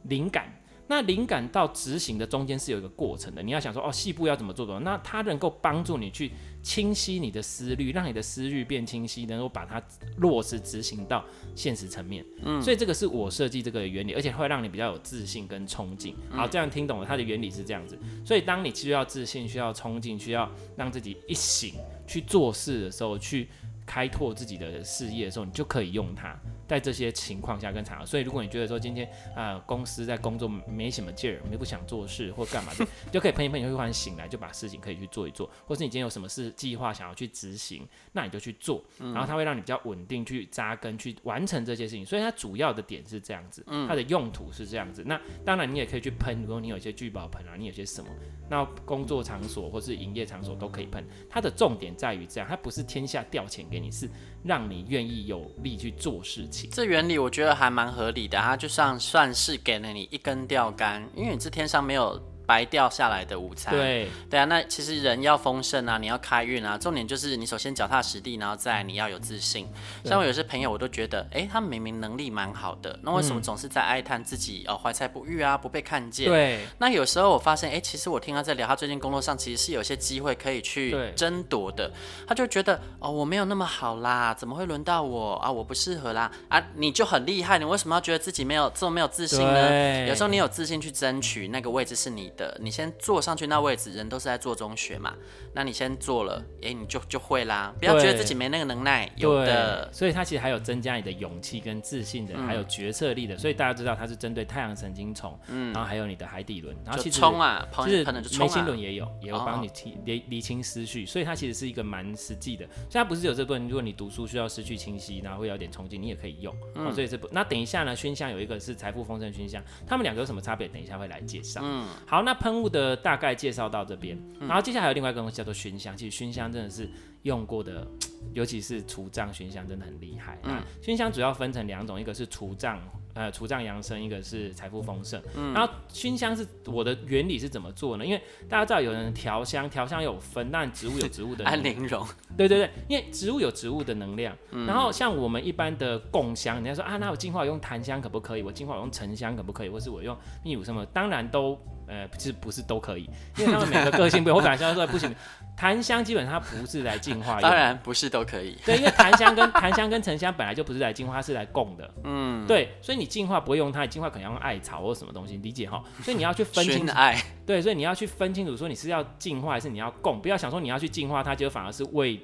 灵感，那灵感到执行的中间是有一个过程的。你要想说哦，细部要怎么做的，那它能够帮助你去清晰你的思虑，让你的思虑变清晰，能够把它落实执行到现实层面。嗯，所以这个是我设计这个原理，而且会让你比较有自信跟冲劲。好，这样听懂了，它的原理是这样子。所以当你需要自信、需要冲劲、需要让自己一醒去做事的时候，去。开拓自己的事业的时候，你就可以用它。在这些情况下跟场合，所以如果你觉得说今天啊、呃、公司在工作没什么劲儿，你不想做事或干嘛的，就可以喷一喷，你会忽然醒来，就把事情可以去做一做。或是你今天有什么事计划想要去执行，那你就去做，然后它会让你比较稳定去扎根去完成这些事情。所以它主要的点是这样子，它的用途是这样子。那当然你也可以去喷，如果你有一些聚宝盆啊，你有些什么，那工作场所或是营业场所都可以喷。它的重点在于这样，它不是天下掉钱给你，是让你愿意有力去做事情。这原理我觉得还蛮合理的，它就像算是给了你一根钓竿，因为你这天上没有。白掉下来的午餐，对对啊，那其实人要丰盛啊，你要开运啊，重点就是你首先脚踏实地，然后再你要有自信。像我有些朋友，我都觉得，哎、欸，他们明明能力蛮好的，那为什么总是在哀叹自己哦怀才不遇啊，不被看见？对。那有时候我发现，哎、欸，其实我听他在聊，他最近工作上其实是有些机会可以去争夺的。他就觉得，哦，我没有那么好啦，怎么会轮到我啊？我不适合啦啊！你就很厉害，你为什么要觉得自己没有这么没有自信呢？有时候你有自信去争取那个位置是你的，你先。坐上去那位置，人都是在做中学嘛。那你先做了，哎、欸，你就就会啦。不要觉得自己没那个能耐，有的。所以它其实还有增加你的勇气跟自信的，嗯、还有决策力的。所以大家知道它是针对太阳神经丛，嗯，然后还有你的海底轮，然后其实冲啊，就是眉心轮也有，也有帮你提理理清思绪。所以它其实是一个蛮实际的。所以它不是有这部分，如果你读书需要失去清晰，然后会有点冲劲，你也可以用。嗯、所以这部那等一下呢，熏香有一个是财富丰盛熏香，他们两个有什么差别？等一下会来介绍。嗯，好，那喷雾的大概介绍到。这边，然后接下来还有另外一个东西叫做熏香。其实熏香真的是用过的，[tsk] 尤其是除障熏香真的很厉害。嗯，熏香主要分成两种，一个是除障，呃，除障养生，一个是财富丰盛。嗯，然后熏香是我的原理是怎么做呢？因为大家知道有人调香，调香有分，但植物有植物的。[laughs] 安陵容，对对对，因为植物有植物的能量，嗯、然后像我们一般的供香，人家说啊，那我净化我用檀香可不可以？我净化我用沉香可不可以？或是我用秘鲁什么？当然都。呃，其实不是都可以，因为他们每个个性不一样。我本来想说不行，檀香基本上它不是来净化。当然不是都可以。对，因为檀香跟檀香跟沉香本来就不是来净化，是来供的。嗯，对，所以你净化不会用它，你净化可能要用艾草或什么东西，理解哈？所以你要去分清。对，所以你要去分清楚，说你是要净化还是你要供，不要想说你要去净化它，就反而是为。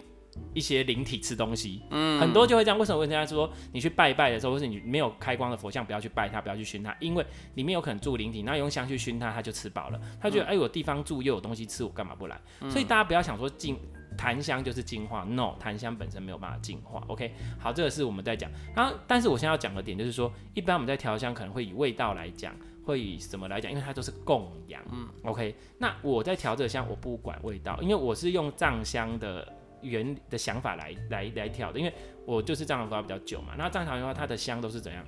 一些灵体吃东西，嗯，很多就会这样。为什么？人家说你去拜拜的时候，或是你没有开光的佛像，不要去拜它，不要去熏它，因为里面有可能住灵体，那用香去熏它，它就吃饱了。他觉得，哎、嗯，有地方住又有东西吃，我干嘛不来？嗯、所以大家不要想说净檀香就是净化，no，檀香本身没有办法净化。OK，好，这个是我们在讲。然后，但是我现在要讲的点就是说，一般我们在调香可能会以味道来讲，会以什么来讲？因为它都是供养。嗯，OK，那我在调这个香，我不管味道，因为我是用藏香的。原的想法来来来调的，因为我就是藏传佛教比较久嘛。那藏传佛教它的香都是怎样？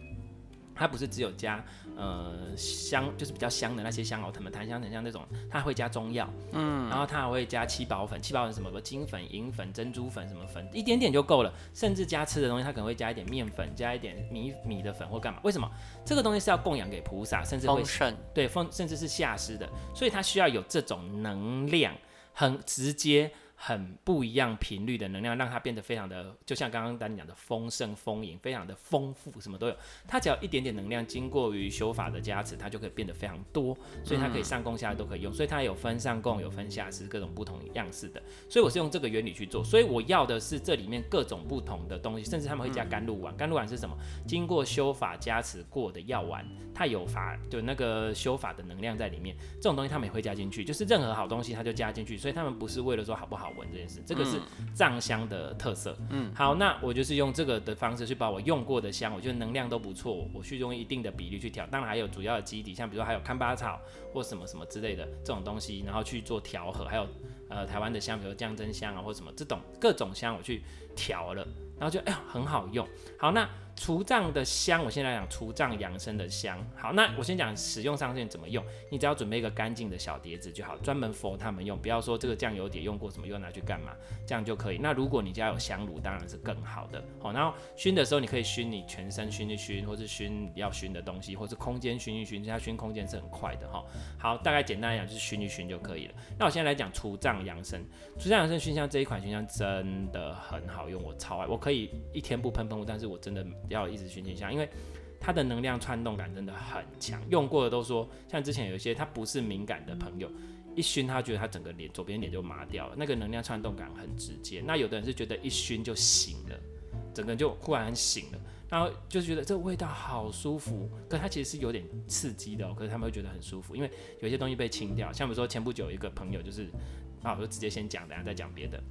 它不是只有加呃香，就是比较香的那些香哦，什么檀香、沉香那种，它会加中药，嗯，然后它还会加七宝粉，七宝粉什么金粉、银粉、珍珠粉什么粉，一点点就够了。甚至加吃的东西，它可能会加一点面粉，加一点米米的粉或干嘛？为什么？这个东西是要供养给菩萨，甚至会圣对奉，甚至是下师的，所以它需要有这种能量，很直接。很不一样频率的能量，让它变得非常的，就像刚刚丹尼讲的丰盛丰盈，非常的丰富，什么都有。它只要一点点能量，经过于修法的加持，它就可以变得非常多，所以它可以上供下都可以用。所以它有分上供，有分下施，各种不同样式的。所以我是用这个原理去做。所以我要的是这里面各种不同的东西，甚至他们会加甘露丸。甘露丸是什么？经过修法加持过的药丸，它有法就那个修法的能量在里面。这种东西他们也会加进去，就是任何好东西它就加进去。所以他们不是为了说好不好。闻这件事，这个是藏香的特色。嗯，好，那我就是用这个的方式去把我用过的香，我觉得能量都不错，我去用一定的比例去调。当然还有主要的基底，像比如说还有康巴草或什么什么之类的这种东西，然后去做调和。还有呃台湾的香，比如降真香啊或什么这种各种香，我去调了，然后就哎呀很好用。好，那。除障的香，我现在来讲除障养生的香。好，那我先讲使用上线怎么用。你只要准备一个干净的小碟子就好，专门 for 他们用。不要说这个酱油碟用过什么，又拿去干嘛，这样就可以。那如果你家有香炉，当然是更好的。好，然后熏的时候，你可以熏你全身熏一熏，或是熏要熏的东西，或是空间熏一熏。这样熏空间是很快的哈。好，大概简单来讲就是熏一熏就可以了。那我现在来讲除障养生。除障养生熏香这一款熏香真的很好用，我超爱。我可以一天不喷喷雾，但是我真的。要一直熏熏香，因为它的能量窜动感真的很强。用过的都说，像之前有一些他不是敏感的朋友，一熏他觉得他整个脸左边脸就麻掉了，那个能量窜动感很直接。那有的人是觉得一熏就醒了，整个人就忽然醒了，然后就觉得这个味道好舒服。可它其实是有点刺激的哦，可是他们会觉得很舒服，因为有些东西被清掉。像比如说前不久一个朋友就是，啊，我就直接先讲，等下再讲别的。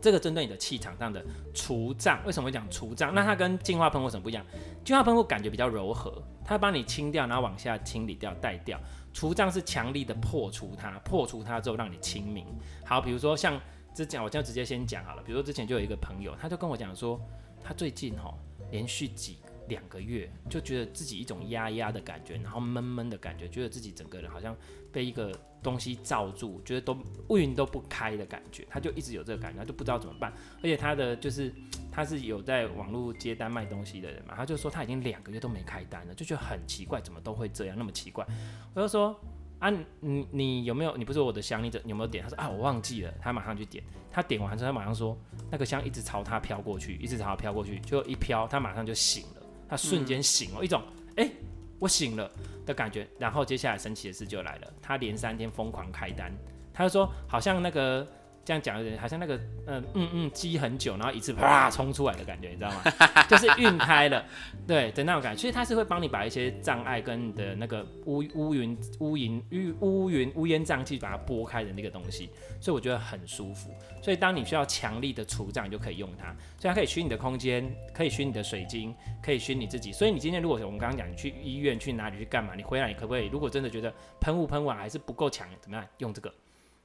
这个针对你的气场上的除障，为什么会讲除障？那它跟净化喷雾什么不一样？净化喷雾感觉比较柔和，它帮你清掉，然后往下清理掉、带掉。除障是强力的破除它，破除它之后让你清明。好，比如说像之前，我就直接先讲好了。比如说之前就有一个朋友，他就跟我讲说，他最近哈连续几两个月就觉得自己一种压压的感觉，然后闷闷的感觉，觉得自己整个人好像被一个东西罩住，觉得都乌云都不开的感觉，他就一直有这个感觉，他就不知道怎么办。而且他的就是 [tsk] 他是有在网络接单卖东西的人嘛，他就说他已经两个月都没开单了，就觉得很奇怪，怎么都会这样，那么奇怪。我就说啊，你你有没有？你不是我的香，你有没有点？他说啊，我忘记了。他马上去点，他点完之后，他马上说那个香一直朝他飘过去，一直朝他飘过去，就一飘，他马上就醒了。他瞬间醒了，嗯、一种哎、欸，我醒了的感觉。然后接下来神奇的事就来了，他连三天疯狂开单，他就说好像那个。这样讲有点好像那个嗯嗯嗯积很久，然后一次啪冲出来的感觉，你知道吗？[laughs] 就是晕开了，对的那种感觉。其实它是会帮你把一些障碍跟你的那个乌乌云乌云乌乌云乌烟瘴气把它拨开的那个东西，所以我觉得很舒服。所以当你需要强力的除障，你就可以用它。所以它可以熏你的空间，可以熏你的水晶，可以熏你自己。所以你今天如果我们刚刚讲你去医院去哪里去干嘛，你回来你可不可以？如果真的觉得喷雾喷完还是不够强，怎么样？用这个。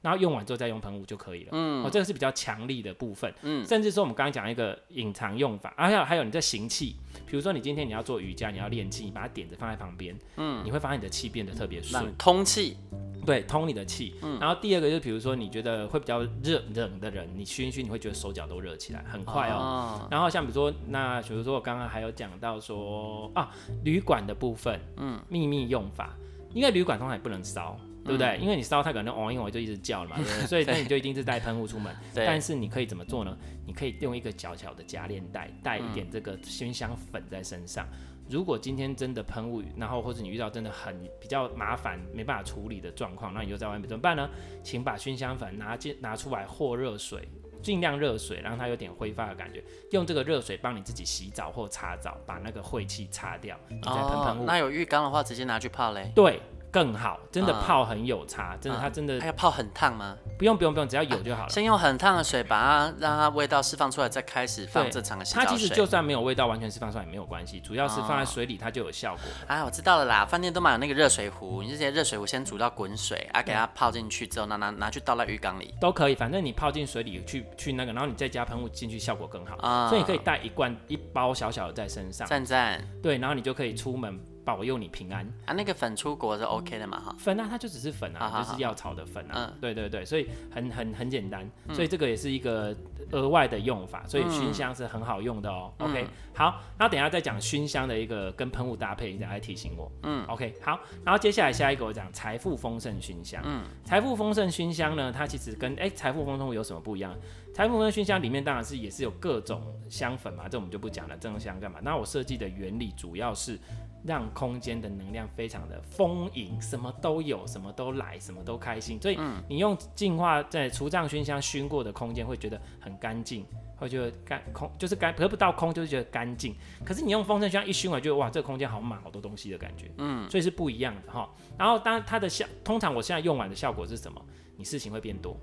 然后用完之后再用喷雾就可以了。嗯，哦，这个是比较强力的部分。嗯，甚至说我们刚刚讲一个隐藏用法，还有还有你在行气，比如说你今天你要做瑜伽，你要练气，你把它点着放在旁边，嗯，你会发现你的气变得特别顺，通气。对，通你的气。嗯，然后第二个就是，比如说你觉得会比较热冷的人，你熏一熏，你会觉得手脚都热起来，很快哦。哦，然后像比如说，那比如说我刚刚还有讲到说啊，旅馆的部分，嗯，秘密用法，因为旅馆通常也不能烧，对不对？嗯、因为你烧它可能哦，因为我就一直叫了嘛，对不对？[laughs] 所以那你就一定是带喷雾出门。对。但是你可以怎么做呢？你可以用一个小小的夹链袋，带一点这个熏香粉在身上。如果今天真的喷雾，然后或者你遇到真的很比较麻烦、没办法处理的状况，那你就在外面怎么办呢？请把熏香粉拿进拿出来和热水，尽量热水，让它有点挥发的感觉，用这个热水帮你自己洗澡或擦澡，把那个晦气擦掉，你再喷喷雾。那有浴缸的话，直接拿去泡嘞。对。更好，真的泡很有差，嗯、真的，它真的。还要泡很烫吗？不用不用不用，只要有就好了。啊、先用很烫的水把它让它味道释放出来，再开始放正常的洗澡水。它其实就算没有味道，完全释放出来也没有关系，主要是放在水里它就有效果。啊，我知道了啦，饭店都买有那个热水壶，你这些热水壶先煮到滚水啊，给它泡进去之后，拿拿拿去倒在浴缸里都可以，反正你泡进水里去去那个，然后你再加喷雾进去，效果更好。啊、所以你可以带一罐一包小小的在身上。赞赞。对，然后你就可以出门。保佑你平安啊！那个粉出国是 OK 的嘛？哈，粉啊，它就只是粉啊，就是药草的粉啊。对对对，所以很很很简单，所以这个也是一个额外的用法，所以熏香是很好用的哦。OK，好，然后等下再讲熏香的一个跟喷雾搭配，你再来提醒我。嗯，OK，好，然后接下来下一个我讲财富丰盛熏香。嗯，财富丰盛熏香呢，它其实跟哎财富丰盛有什么不一样？财富丰盛熏香里面当然是也是有各种香粉嘛，这我们就不讲了，这种香干嘛？那我设计的原理主要是。让空间的能量非常的丰盈，什么都有，什么都来，什么都开心。所以你用净化在除障熏香熏过的空间，会觉得很干净，会觉得干空就是干，得不到空就是觉得干净。可是你用风筝熏香一熏完，就哇，这个空间好满，好多东西的感觉。嗯，所以是不一样的哈。然后当然它的效，通常我现在用完的效果是什么？你事情会变多。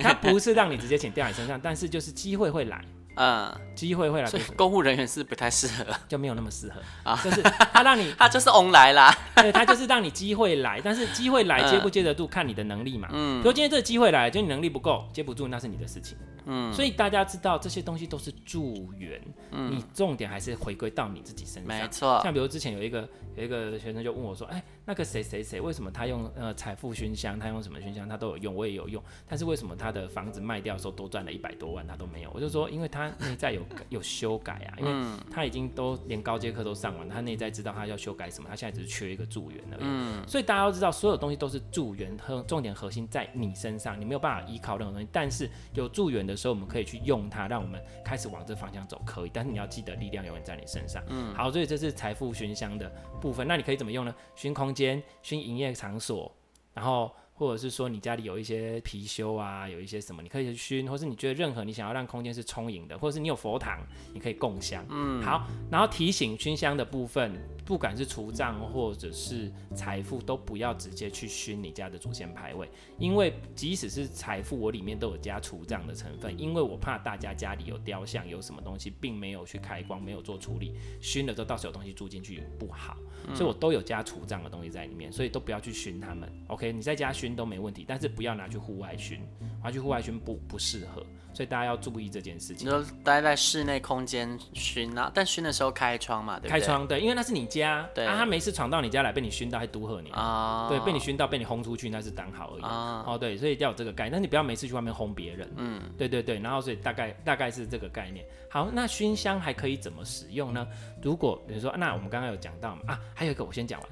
他不是让你直接请掉你身上，但是就是机会会来。嗯，机会会来，所以公务人员是不太适合，[laughs] 就没有那么适合啊。就是他让你，[laughs] 他就是翁来啦，[laughs] 对，他就是让你机会来，但是机会来接不接得住，看你的能力嘛。嗯，如果今天这个机会来，就你能力不够，接不住，那是你的事情。嗯，所以大家知道这些东西都是助缘，嗯，你重点还是回归到你自己身上。没错，像比如之前有一个有一个学生就问我说，哎，那个谁谁谁为什么他用呃财富熏香，他用什么熏香，他都有用，我也有用，但是为什么他的房子卖掉的时候多赚了一百多万，他都没有？我就说，因为他内在有有修改啊，因为他已经都连高阶课都上完，他内在知道他要修改什么，他现在只是缺一个助缘而已。嗯，所以大家都知道，所有东西都是助缘和重点核心在你身上，你没有办法依靠任何东西，但是有助缘的。时候我们可以去用它，让我们开始往这方向走，可以。但是你要记得，力量永远在你身上。嗯，好，所以这是财富熏香的部分。那你可以怎么用呢？熏空间，熏营业场所，然后。或者是说你家里有一些貔貅啊，有一些什么，你可以去熏，或是你觉得任何你想要让空间是充盈的，或者是你有佛堂，你可以供香。嗯，好，然后提醒熏香的部分，不管是除障或者是财富，都不要直接去熏你家的祖先牌位，因为即使是财富，我里面都有加除障的成分，因为我怕大家家里有雕像有什么东西，并没有去开光，没有做处理，熏了之后到时候有东西住进去不好，所以我都有加除障的东西在里面，所以都不要去熏他们。OK，你在家熏。都没问题，但是不要拿去户外熏，拿去户外熏不不适合，所以大家要注意这件事情。你说待在室内空间熏啊，但熏的时候开窗嘛，对不对？开窗，对，因为那是你家，对啊，他没事闯到你家来，被你熏到还毒喝你啊，对，被你熏到被你轰出去，那是刚好而已啊，哦，对，所以要有这个概念，但你不要每次去外面轰别人，嗯，对对对，然后所以大概大概是这个概念。好，那熏香还可以怎么使用呢？如果比如说，那我们刚刚有讲到嘛，啊，还有一个我先讲完。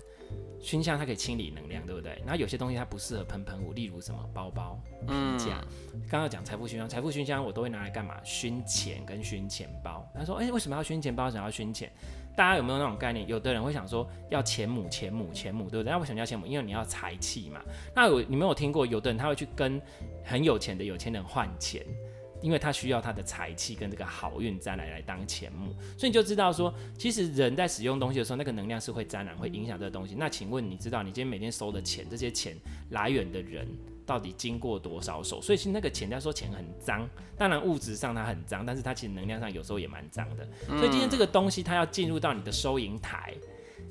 熏香它可以清理能量，对不对？然后有些东西它不适合喷喷雾，例如什么包包、皮夹。刚刚讲财富熏香，财富熏香我都会拿来干嘛？熏钱跟熏钱包。他说：“哎、欸，为什么要熏钱包？想要熏钱？大家有没有那种概念？有的人会想说要钱母、钱母、钱母，对不对？那为什么要钱母？因为你要财气嘛。那有你没有听过？有的人他会去跟很有钱的有钱人换钱。”因为他需要他的财气跟这个好运再来来当钱目，所以你就知道说，其实人在使用东西的时候，那个能量是会沾染，会影响这个东西。那请问你知道，你今天每天收的钱，这些钱来源的人到底经过多少手？所以其实那个钱，他说钱很脏，当然物质上它很脏，但是它其实能量上有时候也蛮脏的。所以今天这个东西它要进入到你的收银台。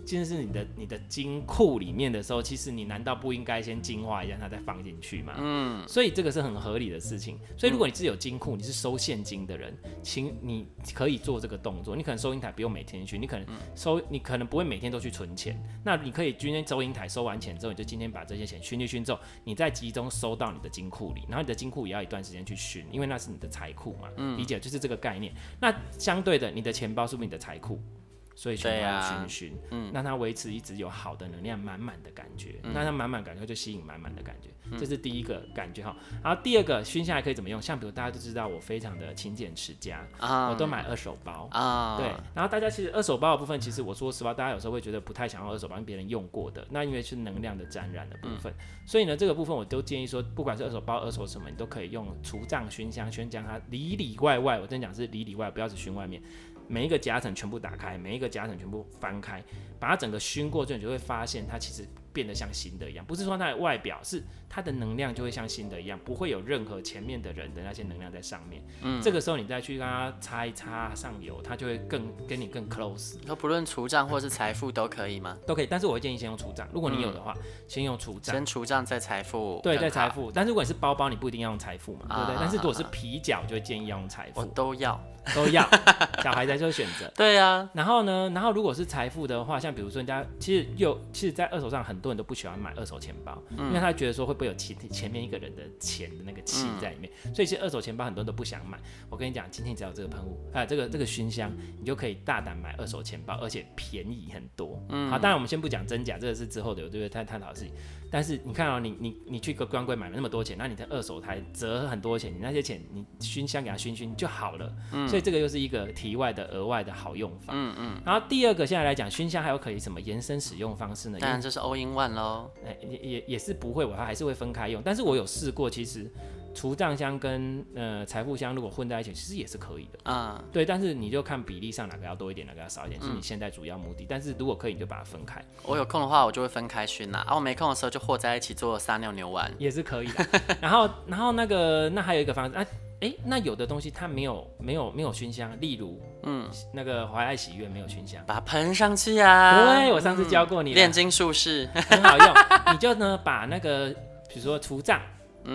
进是你的你的金库里面的时候，其实你难道不应该先净化一下它再放进去吗？嗯，所以这个是很合理的事情。所以如果你是有金库，你是收现金的人，请你可以做这个动作。你可能收银台不用每天去，你可能收，你可能不会每天都去存钱。那你可以今天收银台收完钱之后，你就今天把这些钱熏一熏之后，你再集中收到你的金库里，然后你的金库也要一段时间去熏，因为那是你的财库嘛。嗯，理解就是这个概念。那相对的，你的钱包是不是你的财库？所以需要熏熏，嗯，让它维持一直有好的能量满满的感觉，嗯、那它满满感觉就吸引满满的感觉，嗯、这是第一个感觉哈。然后第二个熏下来可以怎么用？像比如大家都知道我非常的勤俭持家，啊、我都买二手包。啊，对。然后大家其实二手包的部分，其实我说实话，大家有时候会觉得不太想要二手包，别人用过的，那因为是能量的沾染的部分，嗯、所以呢这个部分我都建议说，不管是二手包、二手什么，你都可以用除障熏香熏将它里里外外，我真讲是里里外，不要只熏外面。每一个夹层全部打开，每一个夹层全部翻开，把它整个熏过之后，你就会发现它其实变得像新的一样。不是说它的外表，是它的能量就会像新的一样，不会有任何前面的人的那些能量在上面。嗯，这个时候你再去跟他擦一擦上油，它就会更跟你更 close。那不论除障或是财富都可以吗？都可以，但是我会建议先用除障。如果你有的话，嗯、先用除障。先除障再财富。对，再财富。但是如果你是包包，你不一定要用财富嘛，啊、对不对？但是如果是皮脚，就会建议要用财富。我都要。都要，[laughs] 小孩在做选择。对、啊，然后呢，然后如果是财富的话，像比如说人家其实有，其实，在二手上很多人都不喜欢买二手钱包，嗯、因为他觉得说会不会有前前面一个人的钱的那个气在里面，嗯、所以其实二手钱包很多人都不想买。我跟你讲，今天只要有这个喷雾啊，这个这个熏香，你就可以大胆买二手钱包，而且便宜很多。嗯，好，当然我们先不讲真假，这个是之后的，对不对？探探讨的事情。但是你看哦，你你你去个专柜买了那么多钱，那你的二手台折很多钱，你那些钱你熏香给它熏熏就好了。嗯，所以这个又是一个题外的额外的好用法。嗯嗯。然后第二个现在来讲，熏香还有可以什么延伸使用方式呢？当然这是 all in one 喽。哎，也也也是不会，我还是会分开用。但是我有试过，其实。除障香跟呃财富香如果混在一起，其实也是可以的啊。Uh, 对，但是你就看比例上哪个要多一点，哪个要少一点，是你现在主要目的。嗯、但是如果可以，你就把它分开。我有空的话，我就会分开熏啦。啊，我没空的时候就和在一起做撒尿牛丸，[laughs] 也是可以的。然后，然后那个那还有一个方式，哎、啊、哎，那有的东西它没有没有没有熏香，例如嗯那个怀爱喜悦没有熏香，把它喷上去啊。对，我上次教过你，炼金术士 [laughs] 很好用。你就呢把那个比如说除障。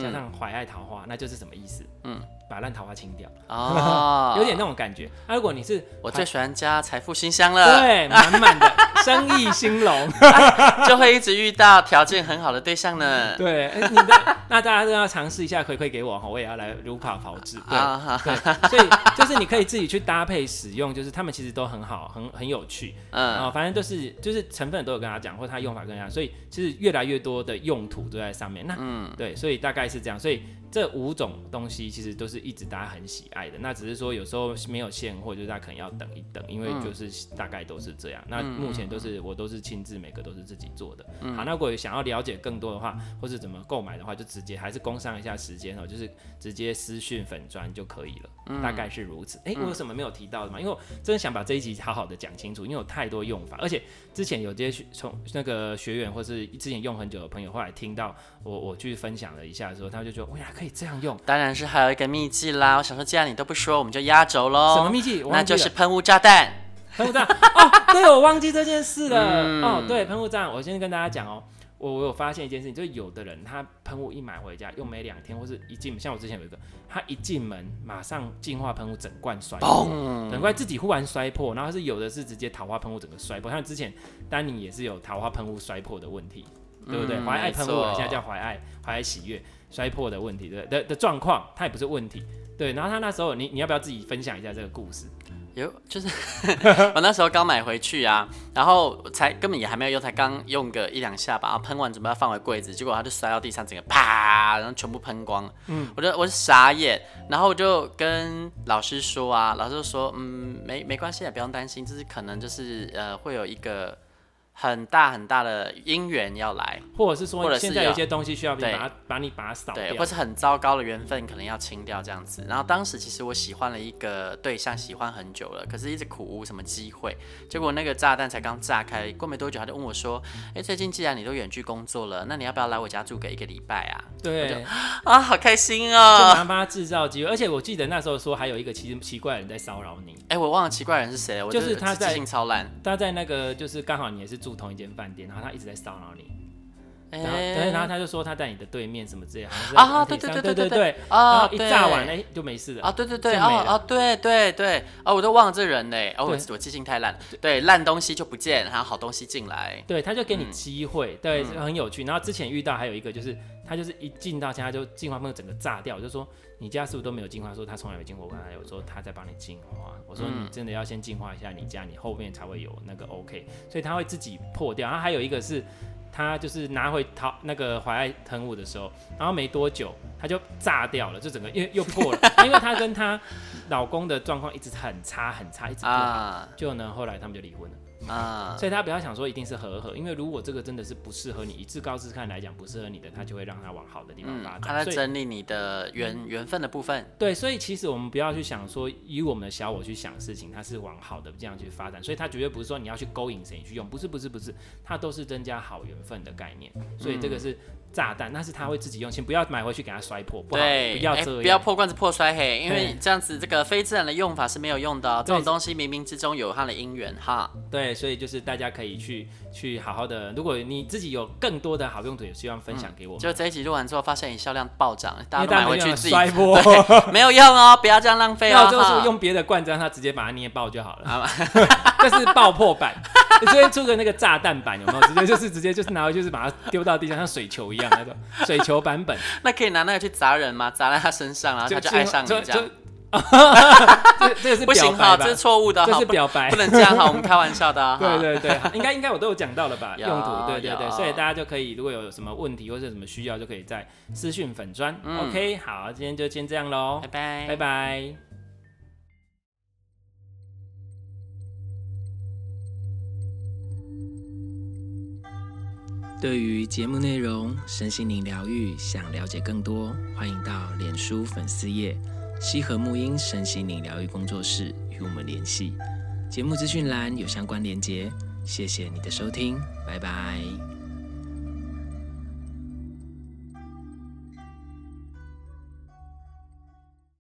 加上怀爱桃花，那就是什么意思？嗯，把烂桃花清掉哦，[laughs] 有点那种感觉。那、啊、如果你是我最喜欢加财富新香了，对，满满的 [laughs] 生意兴隆，[laughs] 就会一直遇到条件很好的对象呢。对，欸、你的那大家都要尝试一下回馈给我哈，我也要来如法炮制。对，所以就是你可以自己去搭配使用，就是他们其实都很好，很很有趣。嗯，然后反正都是就是成分都有跟他讲，或者他用法跟他讲，所以其实越来越多的用途都在上面。那嗯，对，所以大概概是这样，所以。这五种东西其实都是一直大家很喜爱的，那只是说有时候没有现货，就是大家可能要等一等，因为就是大概都是这样。那目前都是我都是亲自每个都是自己做的。好，那如果想要了解更多的话，或是怎么购买的话，就直接还是工商一下时间哦，就是直接私讯粉砖就可以了。大概是如此。哎，我有什么没有提到的吗？因为我真的想把这一集好好的讲清楚，因为有太多用法，而且之前有些从那个学员或是之前用很久的朋友，后来听到我我去分享了一下的时候，他就觉得，哇，可以这样用。当然是还有一个秘技啦！我想说，既然你都不说，我们就压轴喽。什么秘技？那就是喷雾炸弹。喷雾炸哦，对，我忘记这件事了。嗯、哦，对，喷雾炸弹，我先跟大家讲哦，我我有发现一件事情，就是有的人他喷雾一买回家用没两天，或是一进门，像我之前有一个，他一进门马上净化喷雾整罐摔整罐自己忽然摔破，然后是有的是直接桃花喷雾整个摔破，像之前丹尼也是有桃花喷雾摔破的问题，对不对？怀、嗯、爱喷雾现在叫怀爱，怀爱喜悦。摔破的问题的的的状况，它也不是问题，对。然后他那时候，你你要不要自己分享一下这个故事？有，就是 [laughs] 我那时候刚买回去啊，然后才根本也还没有用，才刚用个一两下吧，然后喷完准备要放回柜子，结果它就摔到地上，整个啪，然后全部喷光。嗯，我就我是傻眼，然后我就跟老师说啊，老师就说，嗯，没没关系啊，不用担心，就是可能就是呃会有一个。很大很大的姻缘要来，或者是说，现在有些东西需要把它把你把它扫掉，或是很糟糕的缘分可能要清掉这样子。然后当时其实我喜欢了一个对象，喜欢很久了，可是一直苦无什么机会。结果那个炸弹才刚炸开，过没多久他就问我说：“哎、欸，最近既然你都远距工作了，那你要不要来我家住个一个礼拜啊？”对，啊，好开心哦，就帮他制造机会。而且我记得那时候说还有一个奇奇怪的人在骚扰你。哎、欸，我忘了奇怪人是谁了，就是他在记性超烂，他在那个就是刚好你也是住同一间饭店。然后他一直在骚扰你，欸、然后对，然后他就说他在你的对面什么之类，好像是啊，对对对对对对，然后一炸完哎就没事了啊，对对对，啊啊对对对，哦我都忘了这人嘞，哦我我记性太烂，对烂东西就不见，然后好东西进来，对，他就给你机会，嗯、对，很有趣。然后之前遇到还有一个就是他就是一进到家就进化泵整个炸掉，就说你家是不是都没有净化？说他从来没进过，我刚才有说他在帮你净化，我说你真的要先净化一下你家，你后面才会有那个 OK，所以他会自己破掉。然后还有一个是。他就是拿回淘那个怀爱腾舞的时候，然后没多久他就炸掉了，就整个又又破了，[laughs] 因为他跟他老公的状况一直很差很差，一直不好，啊、就呢后来他们就离婚了。啊，所以他不要想说一定是和合，因为如果这个真的是不适合你，以至高自看来讲不适合你的，他就会让他往好的地方发展。他在整理你的缘缘分的部分。对，所以其实我们不要去想说以我们的小我去想事情，它是往好的这样去发展。所以它绝对不是说你要去勾引谁去用，不是不是不是，它都是增加好缘分的概念。所以这个是。炸弹，那是他会自己用，先不要买回去给他摔破，不好，对，不要这样，欸，不要破罐子破摔嘿，因为这样子这个非自然的用法是没有用的，这种东西冥冥之中有它的因缘哈。对，所以就是大家可以去去好好的，如果你自己有更多的好用途，也希望分享给我。就这一集录完之后，发现你销量暴涨，大家都买回去自己摔破，[laughs] 没有用哦，不要这样浪费哦。就是用别的罐子让它直接把它捏爆就好了，这是爆破版。你昨天出的那个炸弹版有没有？直接就是直接就是拿回去，就是把它丢到地上，像水球一样那种水球版本。那可以拿那个去砸人吗？砸在他身上，然后他就爱上你这样。[laughs] 这这个是不行哈，这是错误的，这是表白，不能这样哈，我们开玩笑的。对对对，应该应该我都有讲到了吧？[laughs] 用途，对对对，所以大家就可以，如果有什么问题或者什么需要，就可以在私讯粉专。OK，好，今天就先这样喽，拜拜，拜拜。对于节目内容、身心灵疗愈，想了解更多，欢迎到脸书粉丝页“西和沐音身心灵疗愈工作室”与我们联系。节目资讯栏有相关连接。谢谢你的收听，拜拜。